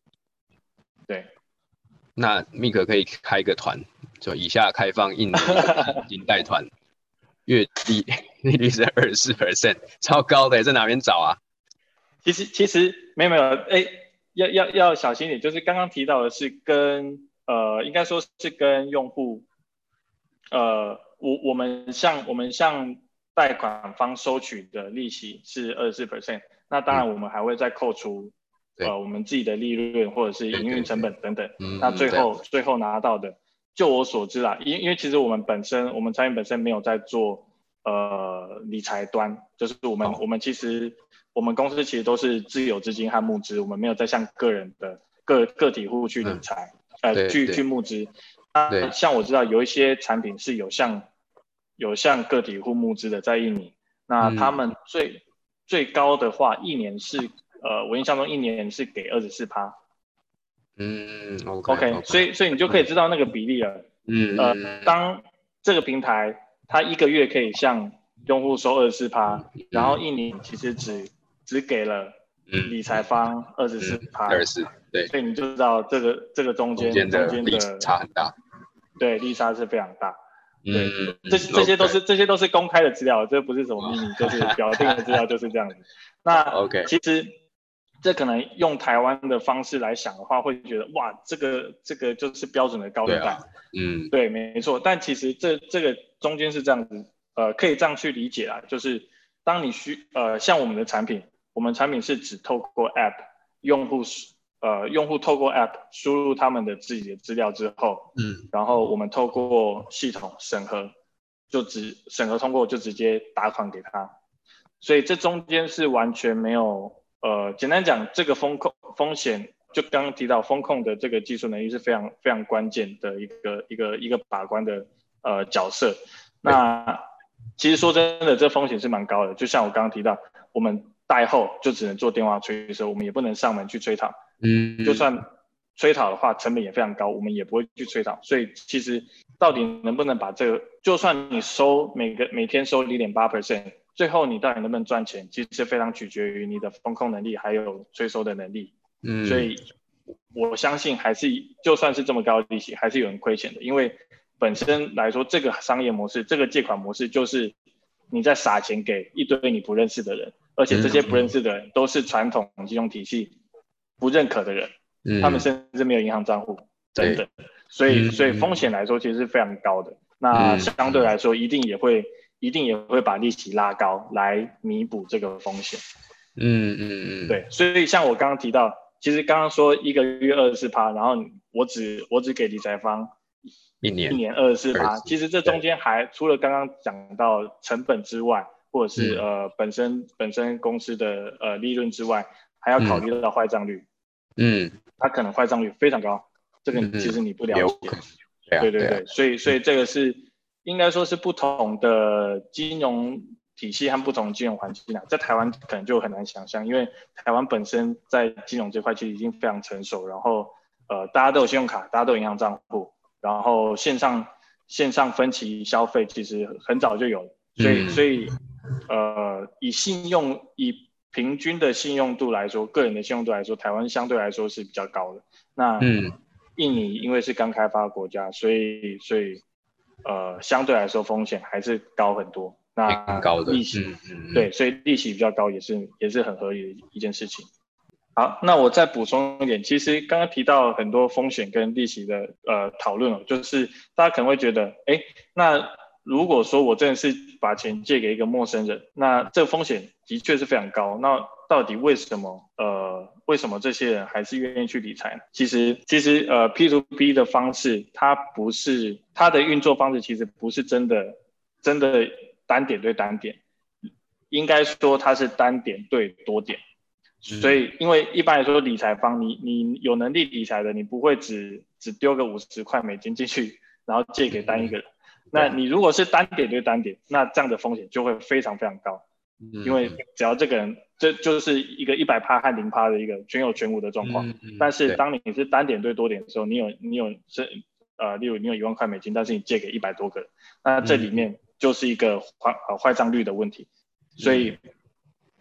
对，那 Mik 可以开一个团，就以下开放印尼 金贷团，月利 利率是二十四 percent，超高的，在哪边找啊？其实其实没有没有，哎。要要要小心点，就是刚刚提到的是跟呃，应该说是跟用户，呃，我我们向我们向贷款方收取的利息是二十四 percent，那当然我们还会再扣除呃我们自己的利润或者是营运成本等等，那最后最后拿到的，就我所知啦，因因为其实我们本身我们产品本身没有在做呃理财端，就是我们我们其实。我们公司其实都是自有资金和募资，我们没有在向个人的个个体户去理财，呃，去去募资。那像我知道有一些产品是有向有向个体户募资的，在印尼，那他们最最高的话，一年是呃，我印象中一年是给二十四趴。嗯，OK，所以所以你就可以知道那个比例了。嗯，呃，当这个平台它一个月可以向用户收二十四趴，然后一年其实只只给了理财方二十四趴，二十四，对，所以你就知道这个这个中间中间的差很大，对，利差是非常大，对，这这些都是这些都是公开的资料，这不是什么秘密，就是表定的资料就是这样子。那 OK，其实这可能用台湾的方式来想的话，会觉得哇，这个这个就是标准的高利贷，嗯，对，没错。但其实这这个中间是这样子，呃，可以这样去理解啊，就是当你需呃像我们的产品。我们产品是只透过 App 用户呃用户透过 App 输入他们的自己的资料之后，嗯，然后我们透过系统审核，就直审核通过就直接打款给他，所以这中间是完全没有呃简单讲这个风控风险，就刚刚提到风控的这个技术能力是非常非常关键的一个一个一个把关的呃角色。那其实说真的，这风险是蛮高的。就像我刚刚提到，我们代后就只能做电话催收，我们也不能上门去催讨。嗯，就算催讨的话，成本也非常高，我们也不会去催讨。所以其实到底能不能把这个，就算你收每个每天收零点八 percent，最后你到底能不能赚钱，其实非常取决于你的风控能力还有催收的能力。嗯，所以我相信还是就算是这么高的利息，还是有人亏钱的，因为本身来说，这个商业模式，这个借款模式就是你在撒钱给一堆你不认识的人，而且这些不认识的人都是传统金融体系不认可的人，他们甚至没有银行账户等等，所以所以风险来说其实是非常高的。那相对来说，一定也会一定也会把利息拉高来弥补这个风险。嗯嗯嗯，对，所以像我刚刚提到。其实刚刚说一个月二十四趴，然后我只我只给理财方一年一年二十四趴。其实这中间还除了刚刚讲到成本之外，或者是呃本身本身公司的呃利润之外，还要考虑到坏账率。嗯，它可能坏账率非常高，这个其实你不了解。对对对，所以所以这个是应该说是不同的金融。体系和不同金融环境啊，在台湾可能就很难想象，因为台湾本身在金融这块其实已经非常成熟，然后呃大家都有信用卡，大家都有银行账户，然后线上线上分期消费其实很早就有，所以所以呃以信用以平均的信用度来说，个人的信用度来说，台湾相对来说是比较高的。那印尼因为是刚开发国家，所以所以呃相对来说风险还是高很多。那高的利息，对，所以利息比较高也是也是很合理的一件事情。好，那我再补充一点，其实刚刚提到很多风险跟利息的呃讨论哦，就是大家可能会觉得，哎，那如果说我真的是把钱借给一个陌生人，那这个风险的确是非常高。那到底为什么呃为什么这些人还是愿意去理财呢？其实其实呃 P to P 的方式，它不是它的运作方式，其实不是真的真的。单点对单点，应该说它是单点对多点，所以因为一般来说理财方，你你有能力理财的，你不会只只丢个五十块美金进去，然后借给单一个人。那你如果是单点对单点，那这样的风险就会非常非常高，因为只要这个人，这就是一个一百趴和零趴的一个全有全无的状况。但是当你是单点对多点的时候，你有你有是呃，例如你有一万块美金，但是你借给一百多个人，那这里面。就是一个坏呃坏账率的问题，所以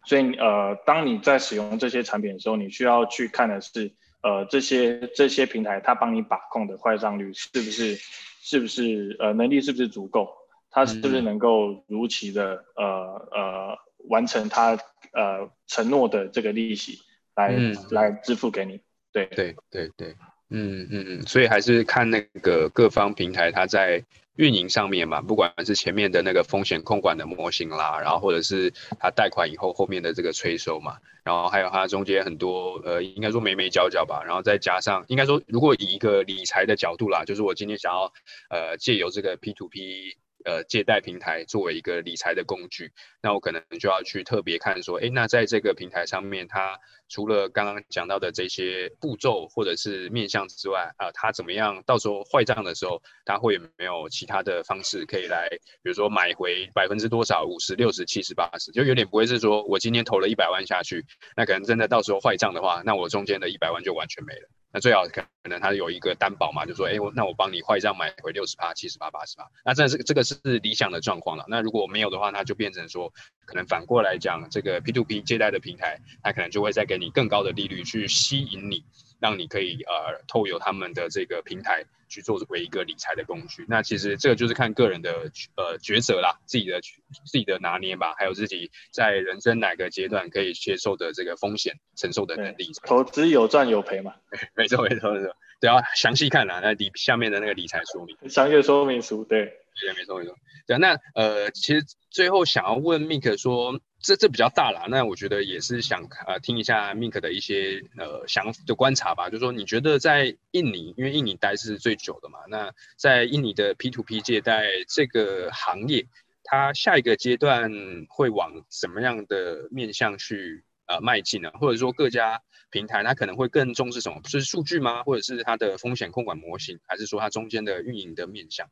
所以呃，当你在使用这些产品的时候，你需要去看的是呃这些这些平台它帮你把控的坏账率是不是是不是呃能力是不是足够，它是不是能够如期的呃呃完成他呃承诺的这个利息来来支付给你，对对对对，嗯嗯嗯，所以还是看那个各方平台它在。运营上面嘛，不管是前面的那个风险控管的模型啦，然后或者是它贷款以后后面的这个催收嘛，然后还有它中间很多呃，应该说眉眉角角吧，然后再加上应该说，如果以一个理财的角度啦，就是我今天想要呃借由这个 P to P。呃，借贷平台作为一个理财的工具，那我可能就要去特别看说，哎，那在这个平台上面，它除了刚刚讲到的这些步骤或者是面向之外，啊，它怎么样？到时候坏账的时候，它会有没有其他的方式可以来，比如说买回百分之多少，五十、六十、七十、八十，就有点不会是说我今天投了一百万下去，那可能真的到时候坏账的话，那我中间的一百万就完全没了。那最好可可能他有一个担保嘛，就说，哎，我那我帮你坏账买回六十八、七十八、八十八，那这是这个是理想的状况了。那如果没有的话，那就变成说，可能反过来讲，这个 P to P 借贷的平台，它可能就会再给你更高的利率去吸引你。让你可以呃透由他们的这个平台去作为一个理财的工具，那其实这个就是看个人的呃抉择啦，自己的自己的拿捏吧，还有自己在人生哪个阶段可以接受的这个风险承受的能力。投资有赚有赔嘛？没错没错没错，对要详细看啦，那底下面的那个理财说明，商业说明书，对对没错没错。对，那呃其实最后想要问 Mike 说。这这比较大啦，那我觉得也是想呃听一下 Mink 的一些呃想的观察吧，就说你觉得在印尼，因为印尼待是最久的嘛，那在印尼的 P to P 借贷这个行业，它下一个阶段会往什么样的面向去呃迈进呢？或者说各家平台它可能会更重视什么？是数据吗？或者是它的风险控管模型，还是说它中间的运营的面向？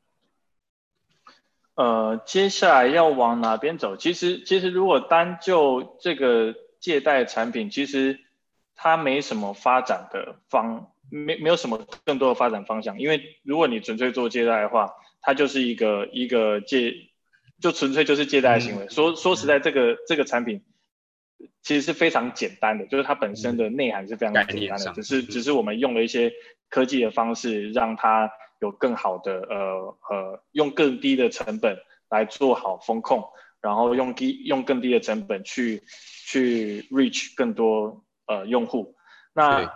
呃，接下来要往哪边走？其实，其实如果单就这个借贷产品，其实它没什么发展的方，没没有什么更多的发展方向。因为如果你纯粹做借贷的话，它就是一个一个借，就纯粹就是借贷行为。说说实在，这个这个产品其实是非常简单的，就是它本身的内涵是非常简单的，只是只是我们用了一些科技的方式让它。有更好的呃呃，用更低的成本来做好风控，然后用低用更低的成本去去 reach 更多呃用户。那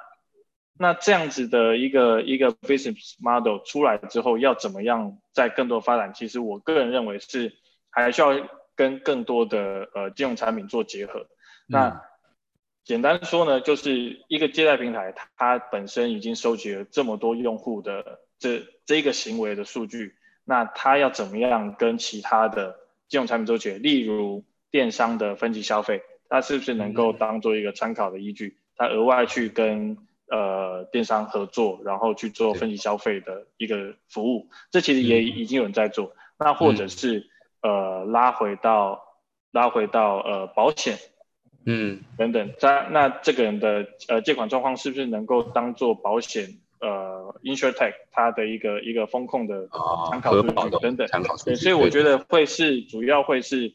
那这样子的一个一个 business model 出来之后，要怎么样在更多发展？其实我个人认为是还需要跟更多的呃金融产品做结合。那简单说呢，就是一个借贷平台，它本身已经收集了这么多用户的。这这个行为的数据，那它要怎么样跟其他的金融产品做结合？例如电商的分级消费，它是不是能够当做一个参考的依据？它额外去跟呃电商合作，然后去做分级消费的一个服务，这其实也已经有人在做。那或者是呃拉回到拉回到呃保险，嗯等等，在那这个人的呃借款状况是不是能够当做保险？呃，InsurTech 它的一个一个风控的参考数据等等，对，所以我觉得会是主要会是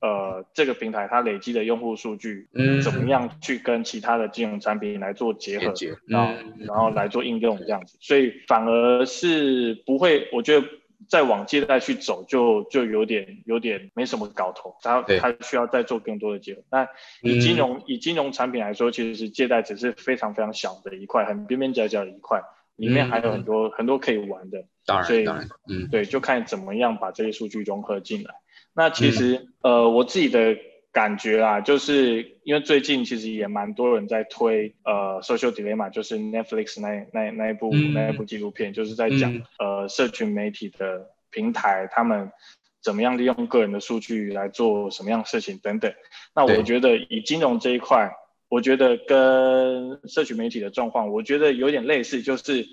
呃这个平台它累积的用户数据，嗯，怎么样去跟其他的金融产品来做结合，然后然后来做应用这样子，所以反而是不会，我觉得再往借贷去走就就有点有点没什么搞头，它它需要再做更多的结合。那以金融以金融产品来说，其实借贷只是非常非常小的一块，很边边角角的一块。里面还有很多很多可以玩的，当然，所以，嗯，对，就看怎么样把这些数据融合进来。那其实，呃，我自己的感觉啊，就是因为最近其实也蛮多人在推，呃，Social Dilemma，就是 Netflix 那那那一部那一部纪录片，就是在讲，呃，社群媒体的平台他们怎么样利用个人的数据来做什么样的事情等等。那我觉得以金融这一块。我觉得跟社群媒体的状况，我觉得有点类似，就是，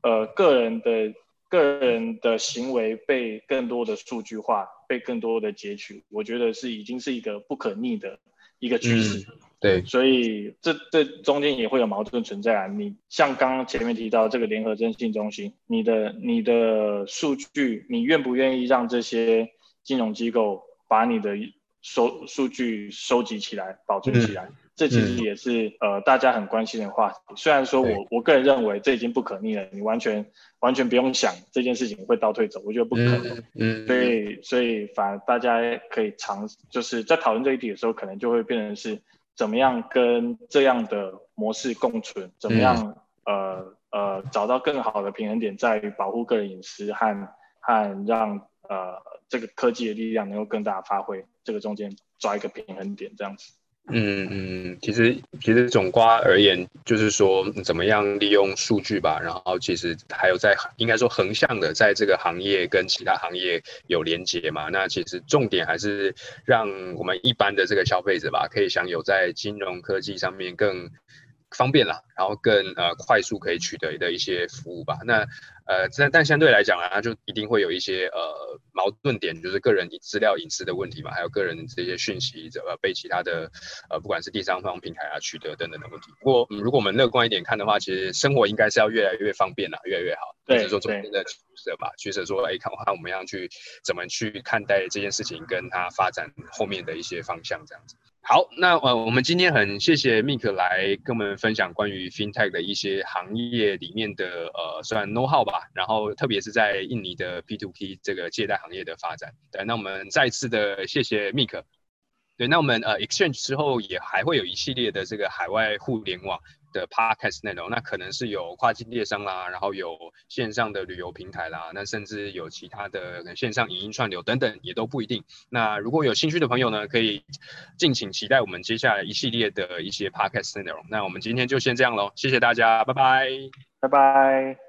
呃，个人的个人的行为被更多的数据化，被更多的截取，我觉得是已经是一个不可逆的一个趋势。对，所以这这中间也会有矛盾存在啊。你像刚刚前面提到这个联合征信中心，你的你的数据，你愿不愿意让这些金融机构把你的收数据收集起来，保存起来？这其实也是呃大家很关心的话题。虽然说我我个人认为这已经不可逆了，你完全完全不用想这件事情会倒退走，我觉得不可能。嗯，所以所以反而大家可以尝，就是在讨论这一题的时候，可能就会变成是怎么样跟这样的模式共存，怎么样呃呃找到更好的平衡点，在于保护个人隐私和和让呃这个科技的力量能够更大发挥，这个中间抓一个平衡点这样子。嗯嗯，其实其实总瓜而言，就是说怎么样利用数据吧，然后其实还有在应该说横向的，在这个行业跟其他行业有连接嘛。那其实重点还是让我们一般的这个消费者吧，可以享有在金融科技上面更。方便了，然后更呃快速可以取得的一些服务吧。那呃，但但相对来讲啊，就一定会有一些呃矛盾点，就是个人资料隐私的问题嘛，还有个人这些讯息呃被其他的呃不管是第三方平台啊取得等等的问题。不过如果我们乐观一点看的话，其实生活应该是要越来越方便了，越来越好。对，是说中间的取舍吧，取舍说哎，看看我们要去怎么去看待这件事情，跟它发展后面的一些方向这样子。好，那呃，我们今天很谢谢 Mik 来跟我们分享关于 FinTech 的一些行业里面的呃，算 know how 吧，然后特别是在印尼的 P2P 这个借贷行业的发展。对，那我们再次的谢谢 Mik。对，那我们呃 Exchange 之后也还会有一系列的这个海外互联网。的 podcast 内容，那可能是有跨境电商啦，然后有线上的旅游平台啦，那甚至有其他的线上影音串流等等，也都不一定。那如果有兴趣的朋友呢，可以敬请期待我们接下来一系列的一些 podcast 内容。那我们今天就先这样喽，谢谢大家，拜拜，拜拜。